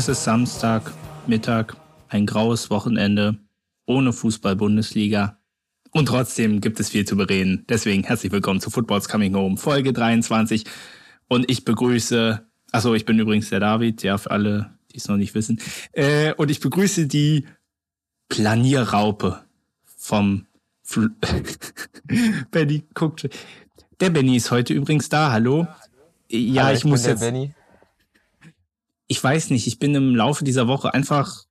Es ist Samstag, Mittag, ein graues Wochenende, ohne Fußball-Bundesliga. Und trotzdem gibt es viel zu bereden. Deswegen herzlich willkommen zu Football's Coming Home, Folge 23. Und ich begrüße, also ich bin übrigens der David, ja, für alle, die es noch nicht wissen. Äh, und ich begrüße die Planierraupe vom Fl Benny guckt. Der Benny ist heute übrigens da, hallo. Ja, Hallo, ich, muss bin jetzt. der Benny. Ich weiß nicht, ich bin im Laufe dieser Woche einfach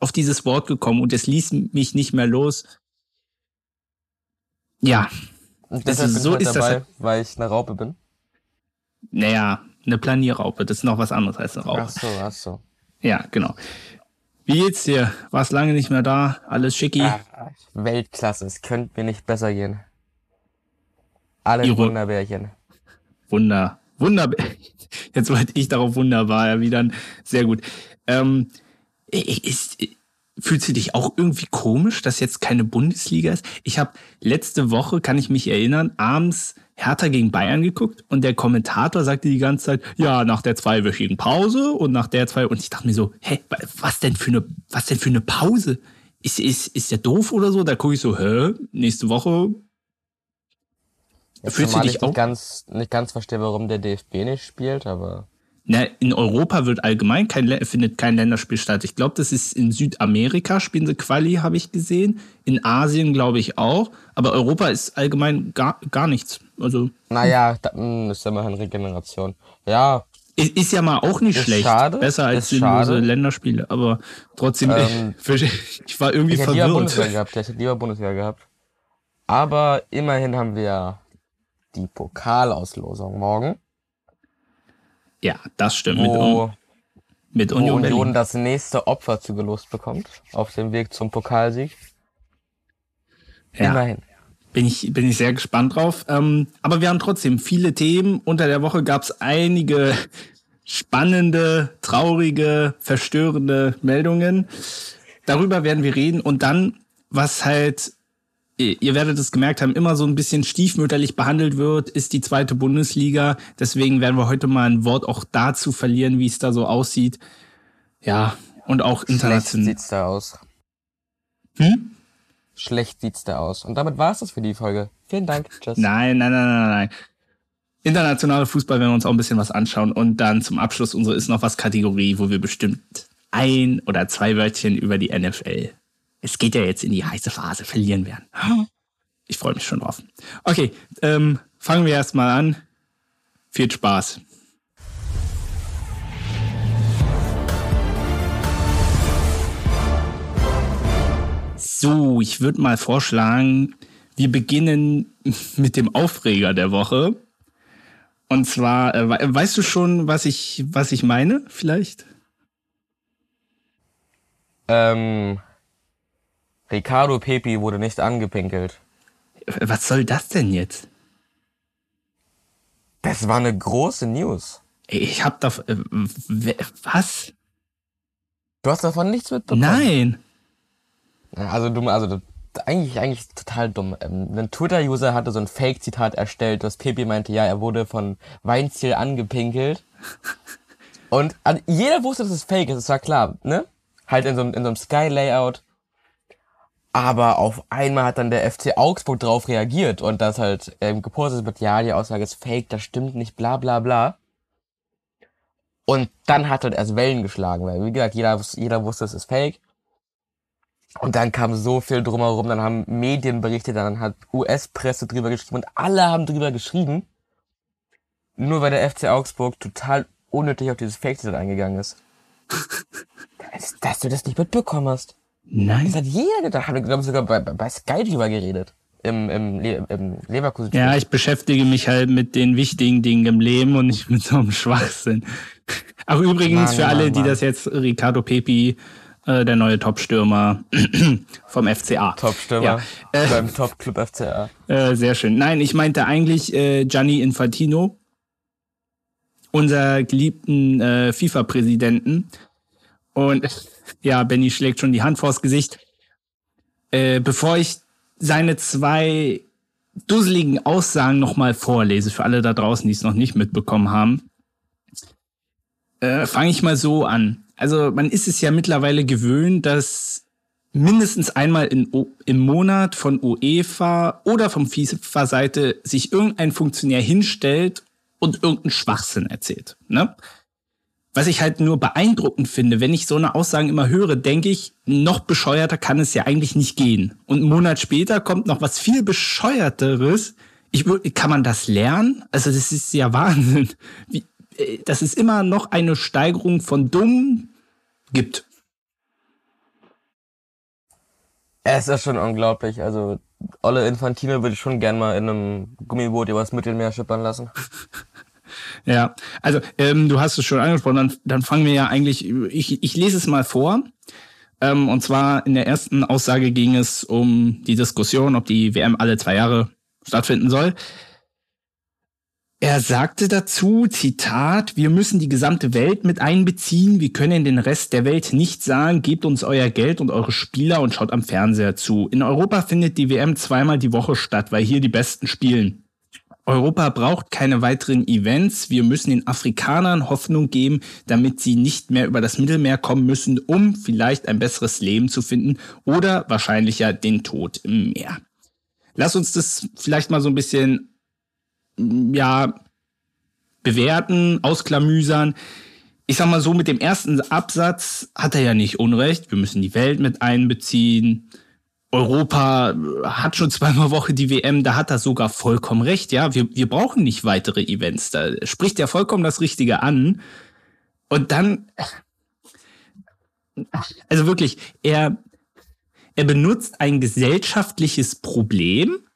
auf dieses Wort gekommen und es ließ mich nicht mehr los. Ja, Und Das ist- so halt ist das dabei, halt. weil ich eine Raupe bin. naja, eine Planierraupe, das ist noch was anderes als eine Raupe. Ach so, ach so. Ja, genau. Wie geht's dir? Warst lange nicht mehr da? Alles schicki? Weltklasse, es könnte mir nicht besser gehen. Alle Wunderbärchen. Wunder. Wunder. Jetzt wollte ich darauf wunderbar erwidern. Sehr gut. Ähm, ist, fühlst du dich auch irgendwie komisch, dass jetzt keine Bundesliga ist? Ich habe letzte Woche, kann ich mich erinnern, abends Hertha gegen Bayern geguckt und der Kommentator sagte die ganze Zeit, ja, nach der zweiwöchigen Pause und nach der zwei und ich dachte mir so, hä, was denn für eine, was denn für eine Pause? Ist, ist, ist der doof oder so? Da gucke ich so, hä, nächste Woche Jetzt Fühlst du dich ich auch- nicht ganz, nicht ganz verstehe, warum der DFB nicht spielt, aber Na, in Europa wird allgemein kein, findet kein Länderspiel statt. Ich glaube, das ist in Südamerika spielen sie Quali, habe ich gesehen. In Asien glaube ich auch. Aber Europa ist allgemein gar, gar nichts. Also naja, da, mh, ist immerhin Regeneration. Ja, i- ist ja mal auch nicht Ist schlecht. schade, Besser als ist sinnlose schade. Länderspiele. Aber trotzdem, Ähm, ich war irgendwie ich hätte lieber Bundesliga verwirrt. gehabt, ich hätte lieber Bundesliga gehabt. Aber immerhin haben wir die Pokalauslosung morgen, Ja, das stimmt. Mit, wo Un- mit wo Union, Union Berlin. das nächste Opfer zugelost bekommt auf dem Weg zum Pokalsieg. Ja. Immerhin. Bin ich, bin ich sehr gespannt drauf. Ähm, aber wir haben trotzdem viele Themen. Unter der Woche gab es einige spannende, traurige, verstörende Meldungen. Darüber werden wir reden. Und dann, was halt, ihr werdet es gemerkt haben, immer so ein bisschen stiefmütterlich behandelt wird, ist die zweite Bundesliga. Deswegen werden wir heute mal ein Wort auch dazu verlieren, wie es da so aussieht. Ja, und auch Schlecht international. sieht's da aus. Hm? Schlecht sieht's da aus. Und damit war's das für die Folge. Vielen Dank. Tschüss. Nein, nein, nein, nein, nein. Internationale Fußball werden wir uns auch ein bisschen was anschauen und dann zum Abschluss unsere ist noch was Kategorie, wo wir bestimmt ein oder zwei Wörtchen über die NFL. Es geht ja jetzt in die heiße Phase, verlieren werden. Ich freue mich schon drauf. Okay, ähm, fangen wir erstmal an. Viel Spaß. So, ich würde mal vorschlagen, wir beginnen mit dem Aufreger der Woche. Und zwar, äh, we- weißt du schon, was ich, was ich meine, vielleicht? Ähm, Ricardo Pepi wurde nicht angepinkelt. Was soll das denn jetzt? Das war eine große News. Ich hab da. Äh, was? Du hast davon nichts mitbekommen. Nein. Also dumm, also eigentlich, eigentlich total dumm. Ähm, ein Twitter-User hatte so ein Fake-Zitat erstellt, dass Pepi meinte, ja, er wurde von Weinziel angepinkelt. Und jeder wusste, dass es fake ist, das war klar, ne? Halt in so, einem- in so einem Sky-Layout. Aber auf einmal hat dann der FC Augsburg drauf reagiert und das halt ähm, gepostet wird, ja, die Aussage ist fake, das stimmt nicht, bla bla bla. Und dann hat er erst Wellen geschlagen, weil wie gesagt, jeder, jeder wusste, es ist fake. Und dann kam so viel drumherum, dann haben Medien berichtet, dann hat US-Presse drüber geschrieben und alle haben drüber geschrieben. Nur weil der FC Augsburg total unnötig auf dieses Fake-Zitat eingegangen ist. dass, dass du das nicht mitbekommen hast. Das Nein. hat jeder gedacht. Haben wir, glaube ich, sogar bei, bei Sky drüber geredet. Im, im, Le im Leverkusen. Ja, ich beschäftige mich halt mit den wichtigen Dingen im Leben und nicht mit so einem Schwachsinn. Ach, übrigens, Mann, für alle, Mann, die Mann. das jetzt, Ricardo Pepi, äh, der neue Topstürmer vom FCA. Top-Stürmer Ja. Äh, beim Top-Club FCA. Äh, sehr schön. Nein, ich meinte eigentlich äh, Gianni Infantino, unser geliebten äh, FIFA-Präsidenten. Und ja, Benny schlägt schon die Hand vors Gesicht. Äh, bevor ich seine zwei dusseligen Aussagen nochmal vorlese, für alle da draußen, die es noch nicht mitbekommen haben. äh, fange ich mal so an. Also man ist es ja mittlerweile gewöhnt, dass mindestens einmal in, im Monat von UEFA oder vom FIFA-Seite sich irgendein Funktionär hinstellt und irgendeinen Schwachsinn erzählt. Ne? Was ich halt nur beeindruckend finde, wenn ich so eine Aussagen immer höre, denke ich, noch bescheuerter kann es ja eigentlich nicht gehen. Und einen Monat später kommt noch was viel bescheuerteres. Ich, kann man das lernen? Also das ist ja Wahnsinn. Wie, äh, dass es immer noch eine Steigerung von dumm gibt. Es ist schon unglaublich. Also, Olle Infantino würde ich schon gern mal in einem Gummiboot übers Mittelmeer schippern lassen. Ja, also ähm, du hast es schon angesprochen, dann, dann fangen wir ja eigentlich, ich, ich lese es mal vor. Ähm, und zwar in der ersten Aussage ging es um die Diskussion, ob die WM alle zwei Jahre stattfinden soll. Er sagte dazu, Zitat, wir müssen die gesamte Welt mit einbeziehen, wir können den Rest der Welt nicht sagen, gebt uns euer Geld und eure Spieler und schaut am Fernseher zu. In Europa findet die WM zweimal die Woche statt, weil hier die Besten spielen. Europa braucht keine weiteren Events. Wir müssen den Afrikanern Hoffnung geben, damit sie nicht mehr über das Mittelmeer kommen müssen, um vielleicht ein besseres Leben zu finden oder wahrscheinlicher den Tod im Meer. Lass uns das vielleicht mal so ein bisschen, ja, bewerten, ausklamüsern. Ich sag mal so, mit dem ersten Absatz hat er ja nicht Unrecht. Wir müssen die Welt mit einbeziehen. Europa hat schon zweimal Woche die WM, da hat er sogar vollkommen recht, ja. Wir, wir brauchen nicht weitere Events. Da spricht er vollkommen das Richtige an. Und dann, also wirklich, er, er benutzt ein gesellschaftliches Problem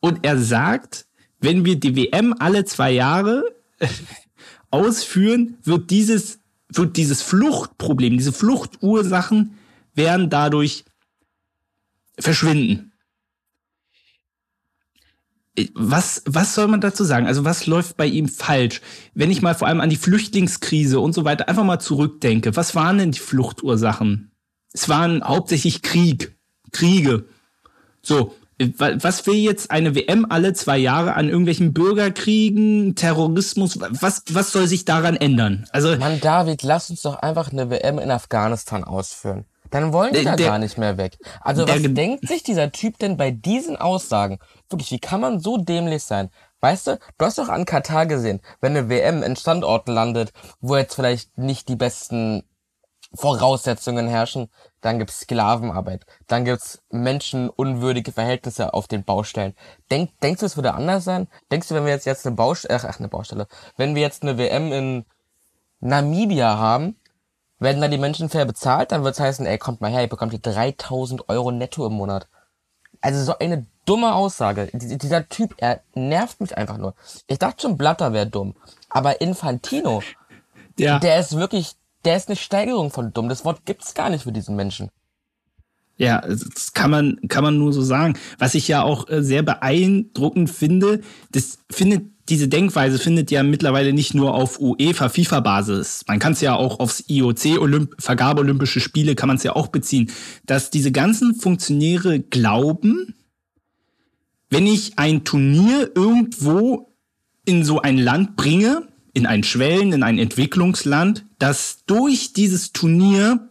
und er sagt, wenn wir die WM alle zwei Jahre ausführen, wird dieses, wird dieses Fluchtproblem, diese Fluchtursachen werden dadurch verschwinden. Was, was soll man dazu sagen? Also was läuft bei ihm falsch? Wenn ich mal vor allem an die Flüchtlingskrise und so weiter einfach mal zurückdenke, was waren denn die Fluchtursachen? Es waren hauptsächlich Krieg, Kriege. So, was will jetzt eine WM alle zwei Jahre an irgendwelchen Bürgerkriegen, Terrorismus? Was, was soll sich daran ändern? Also, Mann, David, lass uns doch einfach eine WM in Afghanistan ausführen. Dann wollen die da gar nicht mehr weg. Also was denkt sich dieser Typ denn bei diesen Aussagen? Wirklich, wie kann man so dämlich sein? Weißt du, du hast doch an Katar gesehen, wenn eine WM in Standorten landet, wo jetzt vielleicht nicht die besten Voraussetzungen herrschen, dann gibt's Sklavenarbeit, dann gibt's menschenunwürdige Verhältnisse auf den Baustellen. Denk, denkst du, es würde anders sein? Denkst du, wenn wir jetzt jetzt eine Baustelle, ach, eine Baustelle, wenn wir jetzt eine WM in Namibia haben, werden dann die Menschen fair bezahlt, dann wird's heißen, ey, kommt mal her, ihr bekommt hier 3000 Euro netto im Monat. Also so eine dumme Aussage. Dieser Typ, er nervt mich einfach nur. Ich dachte schon, Blatter wäre dumm. Aber Infantino, ja. der ist wirklich, der ist eine Steigerung von dumm. Das Wort gibt's gar nicht für diesen Menschen. Ja, das kann man, kann man nur so sagen. Was ich ja auch äh, sehr beeindruckend finde, das findet diese Denkweise findet ja mittlerweile nicht nur auf UEFA, FIFA-Basis. Man kann es ja auch aufs IOC, Olymp Vergabe Olympische Spiele, kann man es ja auch beziehen, dass diese ganzen Funktionäre glauben, wenn ich ein Turnier irgendwo in so ein Land bringe, in ein Schwellen, in ein Entwicklungsland, dass durch dieses Turnier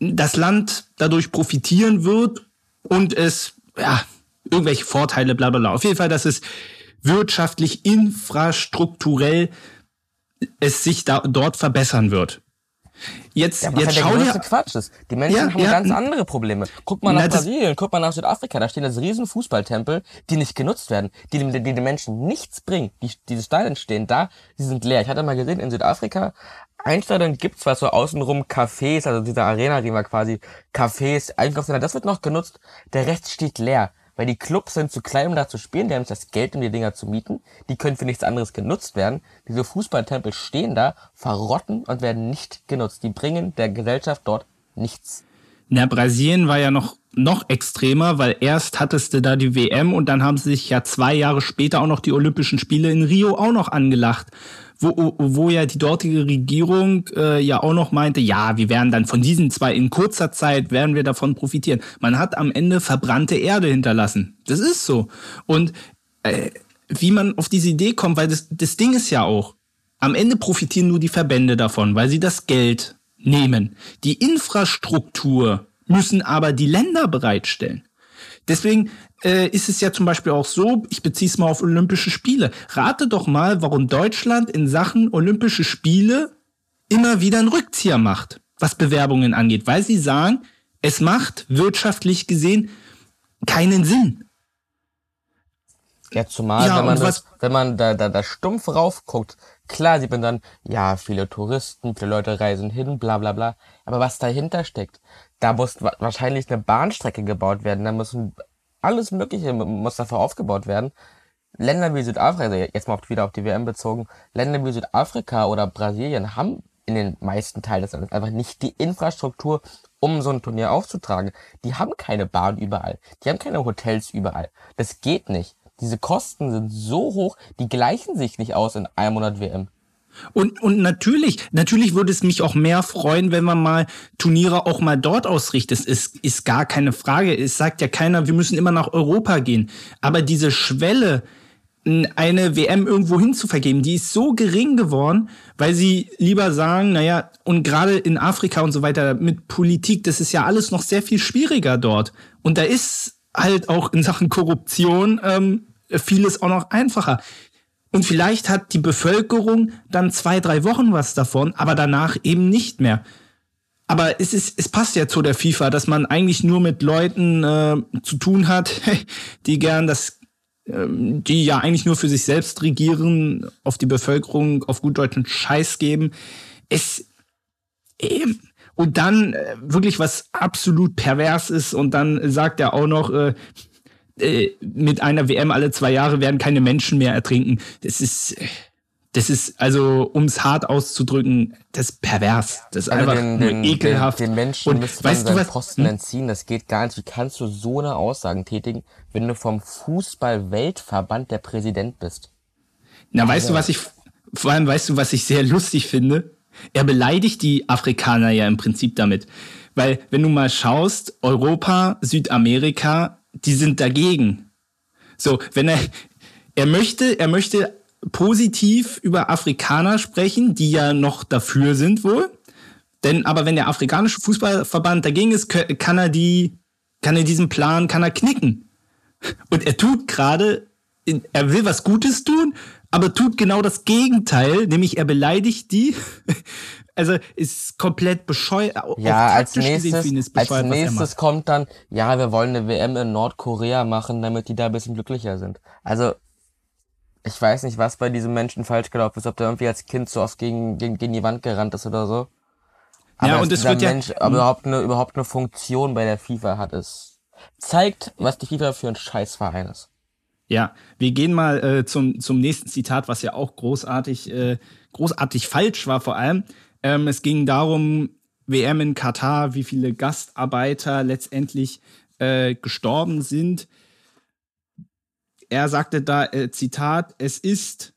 das Land dadurch profitieren wird und es, ja, irgendwelche Vorteile, bla bla bla. Auf jeden Fall, dass es wirtschaftlich, infrastrukturell es sich da, dort verbessern wird. Jetzt, ja, was jetzt halt der größte Quatsch ist. Die Menschen ja, haben ja, ganz andere Probleme. Guck mal nach na, Brasilien, guck mal nach Südafrika, da stehen das riesen Fußballtempel, die nicht genutzt werden, die, die, die den Menschen nichts bringen. Die, diese Stadien stehen da, die sind leer. Ich hatte mal gesehen, in Südafrika, ein Stadion gibt's was so außenrum Cafés, also diese Arena, die war quasi Cafés, Einkaufscenter, das wird noch genutzt, der Rest steht leer weil die Clubs sind zu klein, um da zu spielen, die haben nicht das Geld, um die Dinger zu mieten, die können für nichts anderes genutzt werden. Diese Fußballtempel stehen da, verrotten und werden nicht genutzt. Die bringen der Gesellschaft dort nichts. Na, Brasilien war ja noch, noch extremer, weil erst hattest du da die WM und dann haben sie sich ja zwei Jahre später auch noch die Olympischen Spiele in Rio auch noch angelacht wo, wo ja die dortige Regierung äh, ja auch noch meinte, ja, wir werden dann von diesen zwei in kurzer Zeit werden wir davon profitieren. Man hat am Ende verbrannte Erde hinterlassen. Das ist so. Und äh, wie man auf diese Idee kommt, weil das, das Ding ist ja auch, Am Ende profitieren nur die Verbände davon, weil sie das Geld nehmen. Die Infrastruktur müssen aber die Länder bereitstellen. Deswegen äh, ist es ja zum Beispiel auch so, ich beziehe es mal auf Olympische Spiele. Rate doch mal, warum Deutschland in Sachen Olympische Spiele immer wieder einen Rückzieher macht, was Bewerbungen angeht, weil sie sagen, es macht wirtschaftlich gesehen keinen Sinn. Ja, zumal, ja, wenn man, das, wenn man da, da, da stumpf raufguckt, klar sieht man dann, ja, viele Touristen, viele Leute reisen hin, bla bla bla. Aber was dahinter steckt, da muss wahrscheinlich eine Bahnstrecke gebaut werden, da müssen alles Mögliche muss dafür aufgebaut werden. Länder wie Südafrika, also jetzt mal wieder auf die WM bezogen, Länder wie Südafrika oder Brasilien haben in den meisten Teilen des Landes einfach nicht die Infrastruktur, um so ein Turnier aufzutragen. Die haben keine Bahn überall. Die haben keine Hotels überall. Das geht nicht. Diese Kosten sind so hoch, die gleichen sich nicht aus in einem Monat WM. Und, und natürlich, natürlich würde es mich auch mehr freuen, wenn man mal Turniere auch mal dort ausrichtet. Es ist, ist gar keine Frage. Es sagt ja keiner, wir müssen immer nach Europa gehen. Aber diese Schwelle, eine WM irgendwo hin zu vergeben, die ist so gering geworden, weil sie lieber sagen, naja, und gerade in Afrika und so weiter mit Politik, das ist ja alles noch sehr viel schwieriger dort. Und da ist halt auch in Sachen Korruption ähm, vieles auch noch einfacher. Und vielleicht hat die Bevölkerung dann zwei, drei Wochen was davon, aber danach eben nicht mehr. Aber es ist, es passt ja zu der FIFA, dass man eigentlich nur mit Leuten äh, zu tun hat, die gern das, ähm, die ja eigentlich nur für sich selbst regieren, auf die Bevölkerung auf gut deutschen Scheiß geben. Es eben und dann äh, wirklich was absolut pervers ist und dann sagt er auch noch, äh, äh, mit einer WM alle zwei Jahre werden keine Menschen mehr ertrinken. Das ist, das ist, also, um es hart auszudrücken, das ist pervers. Das ist also einfach den, nur den, ekelhaft. Den, den Menschen und müsste weißt man seinen Posten hm? entziehen. Das geht gar nicht. Wie kannst du so eine Aussagen tätigen, wenn du vom Fußball-Weltverband der Präsident bist? Na, also. weißt du, was ich, vor allem weißt du, was ich sehr lustig finde? Er beleidigt die Afrikaner ja im Prinzip damit. Weil, wenn du mal schaust, Europa, Südamerika, die sind dagegen. So, wenn er, er möchte, er möchte positiv über Afrikaner sprechen, die ja noch dafür sind wohl. Denn, aber wenn der afrikanische Fußballverband dagegen ist, kann er die, kann er diesen Plan, kann er knicken. Und er tut gerade, er will was Gutes tun, aber tut genau das Gegenteil, nämlich er beleidigt die also ist komplett bescheuert. Ja, als nächstes, als nächstes kommt dann, ja, wir wollen eine WM in Nordkorea machen, damit die da ein bisschen glücklicher sind. Also, ich weiß nicht, was bei diesem Menschen falsch gelaufen ist, ob der irgendwie als Kind so oft gegen, gegen, gegen die Wand gerannt ist oder so. Aber ja, und es wird Mensch ja, aber überhaupt eine, überhaupt eine Funktion bei der FIFA hat, es zeigt, was die FIFA für ein Scheißverein ist. Ja, wir gehen mal äh, zum, zum nächsten Zitat, was ja auch großartig, äh, großartig falsch war vor allem. Ähm, es ging darum, WM in Katar, wie viele Gastarbeiter letztendlich äh, gestorben sind. Er sagte da, äh, Zitat, es ist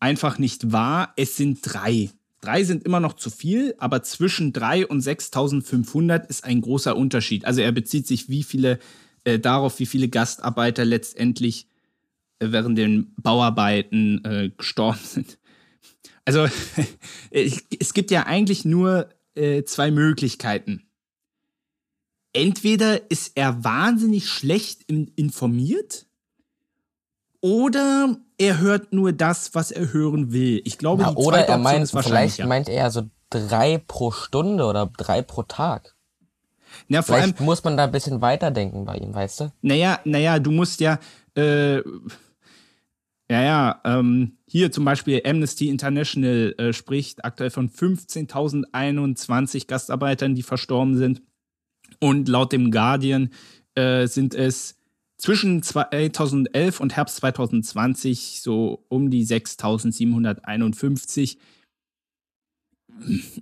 einfach nicht wahr, es sind drei. Drei sind immer noch zu viel, aber zwischen drei und 6500 ist ein großer Unterschied. Also er bezieht sich wie viele, äh, darauf, wie viele Gastarbeiter letztendlich äh, während den Bauarbeiten äh, gestorben sind. Also es gibt ja eigentlich nur äh, zwei Möglichkeiten. Entweder ist er wahnsinnig schlecht informiert oder er hört nur das, was er hören will. Ich glaube, Na, die oder er meint, vielleicht ja. meint er so drei pro Stunde oder drei pro Tag. Ja, vor vielleicht allem, muss man da ein bisschen weiterdenken bei ihm, weißt du? Naja, naja, du musst ja, äh, ja, ja, ähm, hier zum Beispiel Amnesty International äh, spricht aktuell von 15.021 Gastarbeitern, die verstorben sind. Und laut dem Guardian äh, sind es zwischen 2011 und Herbst 2020 so um die 6.751.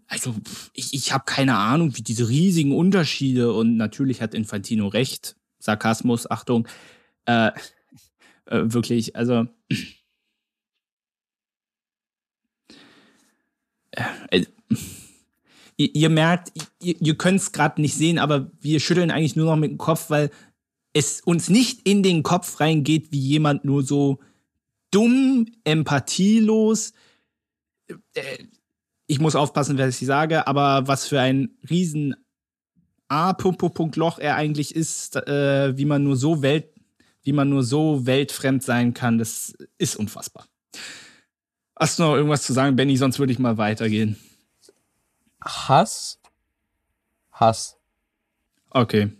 Also ich, ich habe keine Ahnung, wie diese riesigen Unterschiede und natürlich hat Infantino recht. Sarkasmus, Achtung. Äh, äh, wirklich, also äh, ihr, ihr, merkt, ihr, ihr könnt es gerade nicht sehen, aber wir schütteln eigentlich nur noch mit dem Kopf, weil es uns nicht in den Kopf reingeht, wie jemand nur so dumm, empathielos äh, ich muss aufpassen, was ich sage, aber was für ein riesen A. Punkt, Loch er eigentlich ist, äh, wie man nur so Welt, wie man nur so weltfremd sein kann, das ist unfassbar. Hast du noch irgendwas zu sagen, Benny? Sonst würde ich mal weitergehen. Hass? Hass. Okay.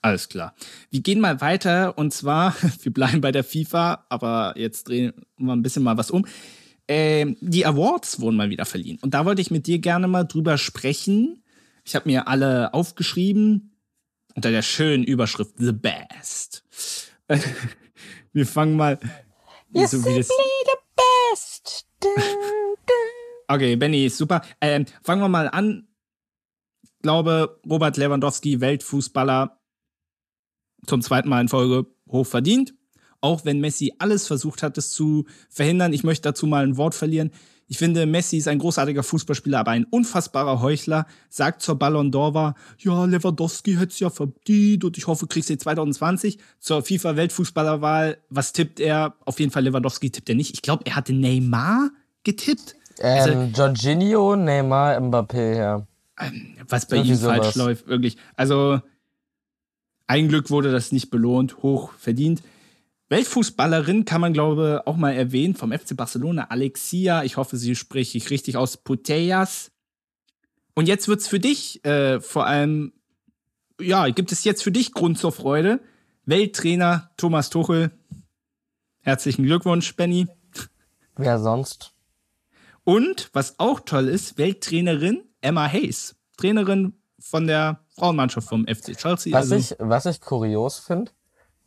Alles klar. Wir gehen mal weiter und zwar, wir bleiben bei der FIFA, aber jetzt drehen wir ein bisschen mal was um. Ähm, die Awards wurden mal wieder verliehen und da wollte ich mit dir gerne mal drüber sprechen. Ich habe mir alle aufgeschrieben unter der schönen Überschrift The Best. Wir fangen mal. You're so simply the best. okay, Benny, super. Ähm, fangen wir mal an. Ich glaube, Robert Lewandowski, Weltfußballer, zum zweiten Mal in Folge hoch verdient. Auch wenn Messi alles versucht hat, es zu verhindern. Ich möchte dazu mal ein Wort verlieren. Ich finde, Messi ist ein großartiger Fußballspieler, aber ein unfassbarer Heuchler. Sagt zur Ballon d'Or war, ja, Lewandowski hätte es ja verdient und ich hoffe, kriegst du 2020. Zur FIFA-Weltfußballerwahl, was tippt er? Auf jeden Fall Lewandowski tippt er nicht. Ich glaube, er hatte Neymar getippt. Ähm, also, Jorginho, Neymar, Mbappé, ja. Ähm, was bei ihm falsch läuft, wirklich. Also, ein Glück wurde das nicht belohnt, hoch verdient. Weltfußballerin kann man, glaube ich, auch mal erwähnen, vom FC Barcelona, Alexia, ich hoffe, sie spreche ich richtig aus, Putellas. Und jetzt wird es für dich äh, vor allem, ja, gibt es jetzt für dich Grund zur Freude. Welttrainer Thomas Tuchel. Herzlichen Glückwunsch, Benny. Wer sonst? Und was auch toll ist, Welttrainerin Emma Hayes. Trainerin von der Frauenmannschaft vom FC Chelsea. Was, also ich, was ich kurios finde,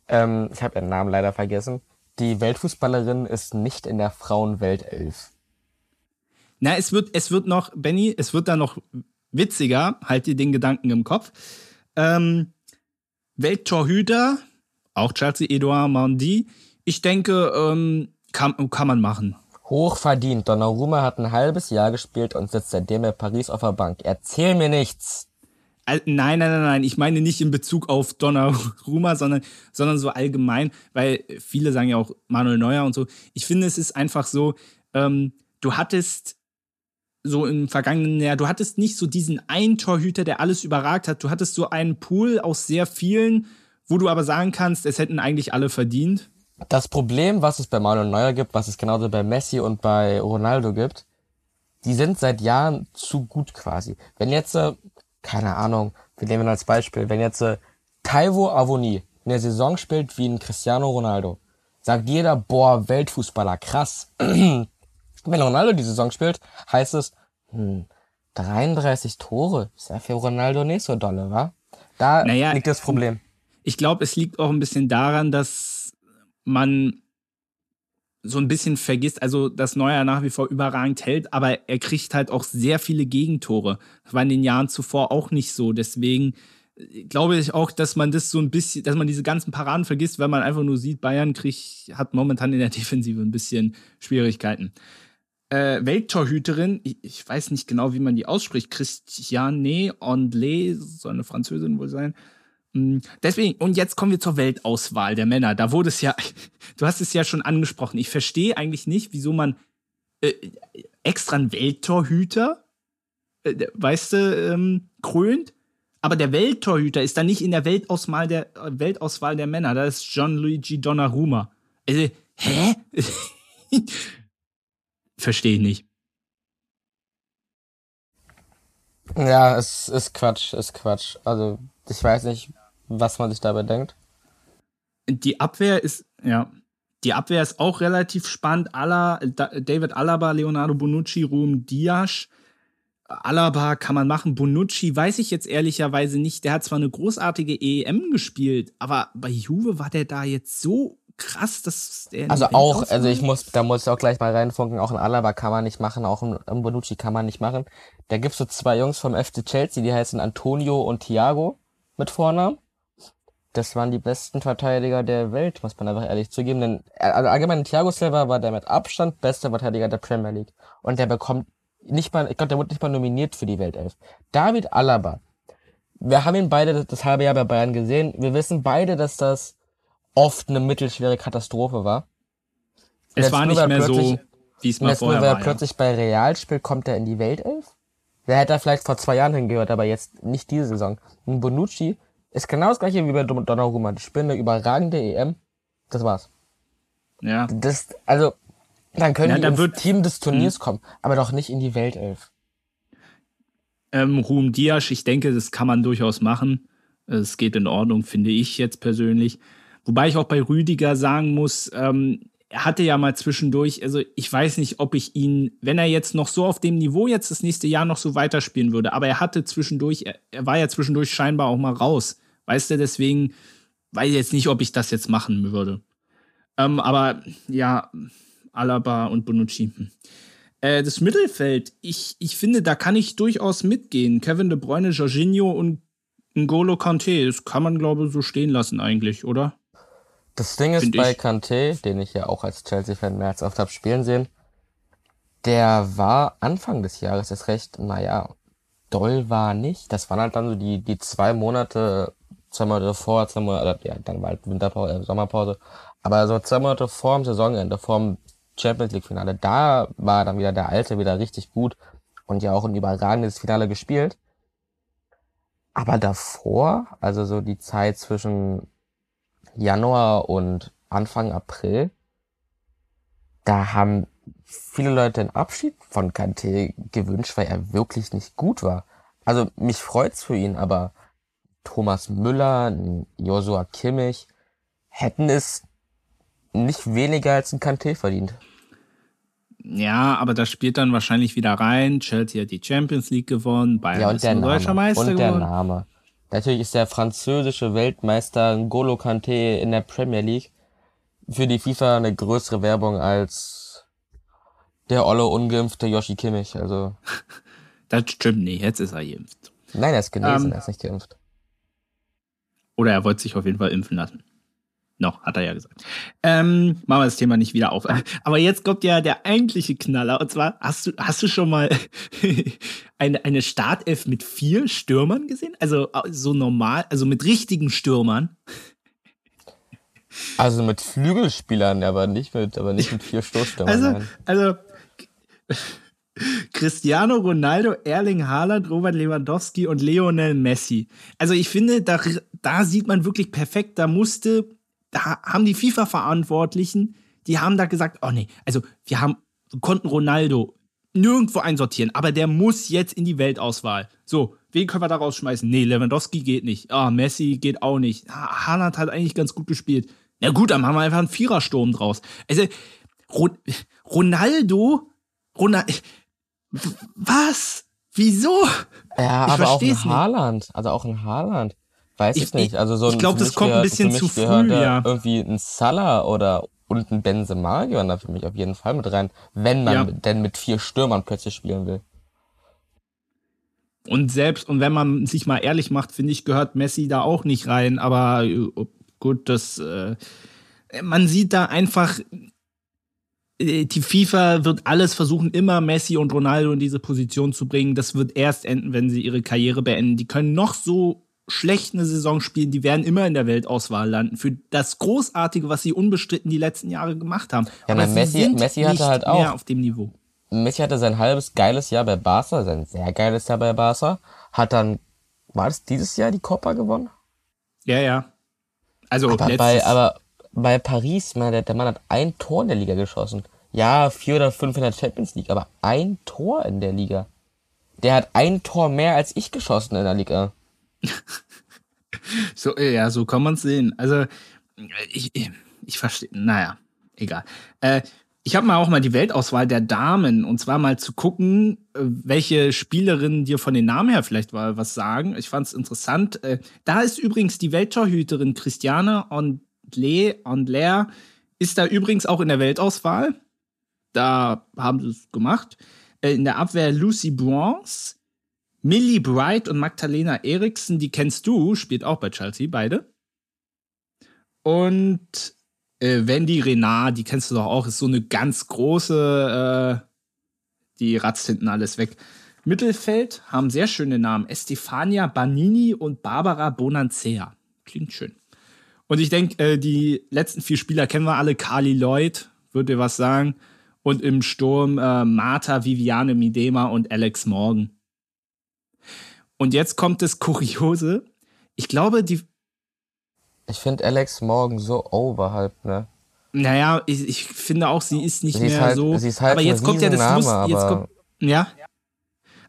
ähm, ich habe ihren Namen leider vergessen, die Weltfußballerin ist nicht in der Frauenweltelf. Na, es wird, es wird noch, Benny, es wird da noch witziger, halt dir den Gedanken im Kopf. Ähm, Welttorhüter, auch Chelsea Edouard Mandy. Ich denke, ähm, kann, kann man machen. Hochverdient. Donnarumma hat ein halbes Jahr gespielt und sitzt seitdem in Paris auf der Bank. Erzähl mir nichts. Nein, nein, nein, nein. Ich meine nicht in Bezug auf Donnarumma, sondern, sondern so allgemein, weil viele sagen ja auch Manuel Neuer und so. Ich finde, es ist einfach so, ähm, du hattest so im vergangenen Jahr, du hattest nicht so diesen einen Torhüter, der alles überragt hat. Du hattest so einen Pool aus sehr vielen, wo du aber sagen kannst, es hätten eigentlich alle verdient. Das Problem, was es bei Manuel Neuer gibt, was es genauso bei Messi und bei Ronaldo gibt, die sind seit Jahren zu gut quasi. Wenn jetzt äh, keine Ahnung, wir nehmen als Beispiel, wenn jetzt äh, Taiwo Avoni in der Saison spielt wie ein Cristiano Ronaldo, sagt jeder, boah, Weltfußballer, krass. wenn Ronaldo die Saison spielt, heißt es, hm, 33 Tore, ist ja für Ronaldo nicht so dolle, wa? Da naja, liegt das Problem. Ich glaube, es liegt auch ein bisschen daran, dass man so ein bisschen vergisst, also dass Neuer nach wie vor überragend hält, aber er kriegt halt auch sehr viele Gegentore. Das war in den Jahren zuvor auch nicht so. Deswegen äh, glaube ich auch, dass man das so ein bisschen, dass man diese ganzen Paraden vergisst, weil man einfach nur sieht, Bayern kriegt, hat momentan in der Defensive ein bisschen Schwierigkeiten. Äh, Welttorhüterin, ich, ich, weiß nicht genau, wie man die ausspricht, Christiane Andlé, soll eine Französin wohl sein, deswegen, und jetzt kommen wir zur Weltauswahl der Männer. Da wurde es ja, du hast es ja schon angesprochen. Ich verstehe eigentlich nicht, wieso man äh, extra einen Welttorhüter, äh, weißt du, ähm, krönt. Aber der Welttorhüter ist dann nicht in der Weltauswahl der, äh, Weltauswahl der Männer. Da ist John Luigi Donnarumma. Also, hä? verstehe ich nicht. Ja, es ist Quatsch, ist Quatsch. Also, ich weiß nicht, was man sich dabei denkt. Die Abwehr ist, ja, die Abwehr ist auch relativ spannend. Alla, David Alaba, Leonardo Bonucci, Ruhm Dias. Alaba kann man machen. Bonucci weiß ich jetzt ehrlicherweise nicht. Der hat zwar eine großartige EM gespielt, aber bei Juve war der da jetzt so krass, dass der. Also auch, also ich muss, da muss ich auch gleich mal reinfunken. Auch ein Alaba kann man nicht machen, auch ein Bonucci kann man nicht machen. Da gibt's so zwei Jungs vom FC Chelsea, die heißen Antonio und Thiago mit Vornamen das waren die besten Verteidiger der Welt, muss man einfach ehrlich zugeben. Denn also allgemein Thiago Silva war der mit Abstand beste Verteidiger der Premier League. Und der bekommt nicht mal, ich glaube, der wurde nicht mal nominiert für die Weltelf. David Alaba. Wir haben ihn beide das halbe Jahr bei Bayern gesehen. Wir wissen beide, dass das oft eine mittelschwere Katastrophe war. Es war nicht mehr so wie es mal vorher war. er plötzlich bei Real spielt, kommt er in die Weltelf? Der hätte er vielleicht vor zwei Jahren hingehört, aber jetzt nicht diese Saison. Und Bonucci ist genau das gleiche wie bei Don- Donnarumma. Die spielen eine überragende EM. Das war's. ja. Das, also, dann können Ja, die dann ins wird- Team des Turniers kommen, aber doch nicht in die Weltelf. Ähm, Ruhm Diasch, ich denke, das kann man durchaus machen. Es geht in Ordnung, finde ich jetzt persönlich. Wobei ich auch bei Rüdiger sagen muss, ähm, er hatte ja mal zwischendurch, also ich weiß nicht, ob ich ihn, wenn er jetzt noch so auf dem Niveau jetzt das nächste Jahr noch so weiterspielen würde, aber er hatte zwischendurch, er, er war ja zwischendurch scheinbar auch mal raus. Weißt du, deswegen weiß ich jetzt nicht, ob ich das jetzt machen würde. Ähm, aber ja, Alaba und Bonucci. hm. Äh, das Mittelfeld, ich, ich finde, da kann ich durchaus mitgehen. Kevin De Bruyne, Jorginho und N'Golo Kanté, das kann man, glaube ich, so stehen lassen eigentlich, oder? Das Ding ist bei ich. Kanté, den ich ja auch als Chelsea-Fan mehr als oft hab spielen sehen, der war Anfang des Jahres erst recht, naja, doll war nicht. Das waren halt dann so die, die zwei Monate, zwei Monate vor, zwei Monate, ja, dann war halt Winterpause, äh, Sommerpause. Aber so zwei Monate vor dem Saisonende, vor dem Champions League Finale, da war dann wieder der Alte wieder richtig gut und ja auch ein überragendes Finale gespielt. Aber davor, also so die Zeit zwischen Januar und Anfang April, da haben viele Leute den Abschied von Kanté gewünscht, weil er wirklich nicht gut war. Also mich freut's für ihn, aber Thomas Müller, ein Joshua Kimmich hätten es nicht weniger als ein Kanté verdient. Ja, aber das spielt dann wahrscheinlich wieder rein. Chelsea hat die Champions League gewonnen, Bayern Ja, und ist der deutscher. Meister Und der geworden. Name. Natürlich ist der französische Weltmeister N'Golo Kanté in der Premier League für die FIFA eine größere Werbung als der olle ungeimpfte Yoshi Kimmich. Also, Das stimmt nicht, jetzt ist er geimpft. nein, er ist genesen, Ähm, er ist nicht geimpft. Oder er wollte sich auf jeden Fall impfen lassen. Noch, hat er ja gesagt. Ähm, machen wir das Thema nicht wieder auf. Aber jetzt kommt ja der eigentliche Knaller. Und zwar, hast du, hast du schon mal eine, eine Startelf mit vier Stürmern gesehen? Also so normal, also mit richtigen Stürmern. Also mit Flügelspielern, aber nicht mit, aber nicht mit vier Stoßstürmern. Also, nein. also Cristiano Ronaldo, Erling Haaland, Robert Lewandowski und Lionel Messi. Also ich finde, da, da sieht man wirklich perfekt, da musste, da haben die FIFA-Verantwortlichen, die haben da gesagt, oh nee, also wir haben, konnten Ronaldo nirgendwo einsortieren, aber der muss jetzt in die Weltauswahl. So, wen können wir da rausschmeißen? Nee, Lewandowski geht nicht. Ah, Messi geht auch nicht. Ha Haaland hat eigentlich ganz gut gespielt. Na gut, dann machen wir einfach einen Vierersturm draus. Also, Ro Ronaldo, Ronaldo, was? Wieso? Ja, ich aber auch ein. Haaland. Also auch ein Haaland. Weiß ich, Ich- nicht. Also so ich ein- glaub, für das kommt ein bisschen zu früh, da ja. Irgendwie ein Salah oder und ein Benzema gehören da für mich auf jeden Fall mit rein, wenn man Ja. denn mit vier Stürmern plötzlich spielen will. Und selbst, und wenn man sich mal ehrlich macht, finde ich, gehört Messi da auch nicht rein. Aber äh, gut, das, äh, man sieht da einfach, äh, die FIFA wird alles versuchen, immer Messi und Ronaldo in diese Position zu bringen. Das wird erst enden, wenn sie ihre Karriere beenden. Die können noch so schlecht eine Saison spielen, die werden immer in der Weltauswahl landen. Für das Großartige, was sie unbestritten die letzten Jahre gemacht haben. Ja, Aber Messi- Messi hatte halt auch- auf dem Niveau. Messi hatte sein halbes geiles Jahr bei Barca, sein sehr geiles Jahr bei Barca, hat dann, war das dieses Jahr die Copa gewonnen? Ja, ja. Also, Aber letztes, bei, aber bei Paris, man, der, der Mann hat ein Tor in der Liga geschossen. Ja, vier oder fünf in der Champions League, aber ein Tor in der Liga. Der hat ein Tor mehr als ich geschossen in der Liga. So, ja, so kann man es sehen. Also, ich, ich, verstehe, naja, egal. Äh, ich habe mal auch mal die Weltauswahl der Damen und zwar mal zu gucken, welche Spielerinnen dir von den Namen her vielleicht mal was sagen. Ich fand es interessant. Äh, da ist übrigens die Welttorhüterin Christiane Andler, ist da übrigens auch in der Weltauswahl. Da haben sie es gemacht. Äh, in der Abwehr Lucy Bronze, Millie Bright und Magdalena Eriksen, die kennst du, spielt auch bei Chelsea, beide. Und äh, Wendy Renard, die kennst du doch auch, ist so eine ganz große, äh, die ratzt hinten alles weg. Mittelfeld haben sehr schöne Namen. Estefania Banini und Barbara Bonancea. Klingt schön. Und ich denke, äh, die letzten vier Spieler kennen wir alle. Carly Lloyd, wird dir was sagen. Und im Sturm äh, Martha, Viviane Midema und Alex Morgan. Und jetzt kommt das Kuriose. Ich glaube, die. Ich finde Alex Morgan so overhyped, ne? Naja, ich, ich finde auch, sie ist nicht Sie ist mehr halt- so. sie ist halt aber jetzt kommt ja das Lust, jetzt aber- kommt, Ja.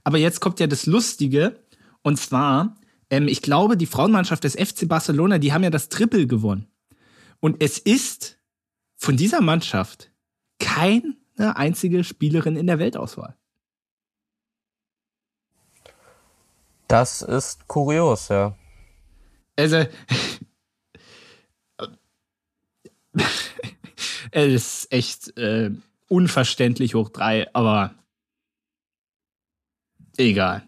Aber jetzt kommt ja das Lustige. Und zwar, ähm, ich glaube, die Frauenmannschaft des FC Barcelona, die haben ja das Triple gewonnen. Und es ist von dieser Mannschaft keine einzige Spielerin in der Weltauswahl. Das ist kurios, ja. Also. es ist echt äh, unverständlich hoch drei, aber egal.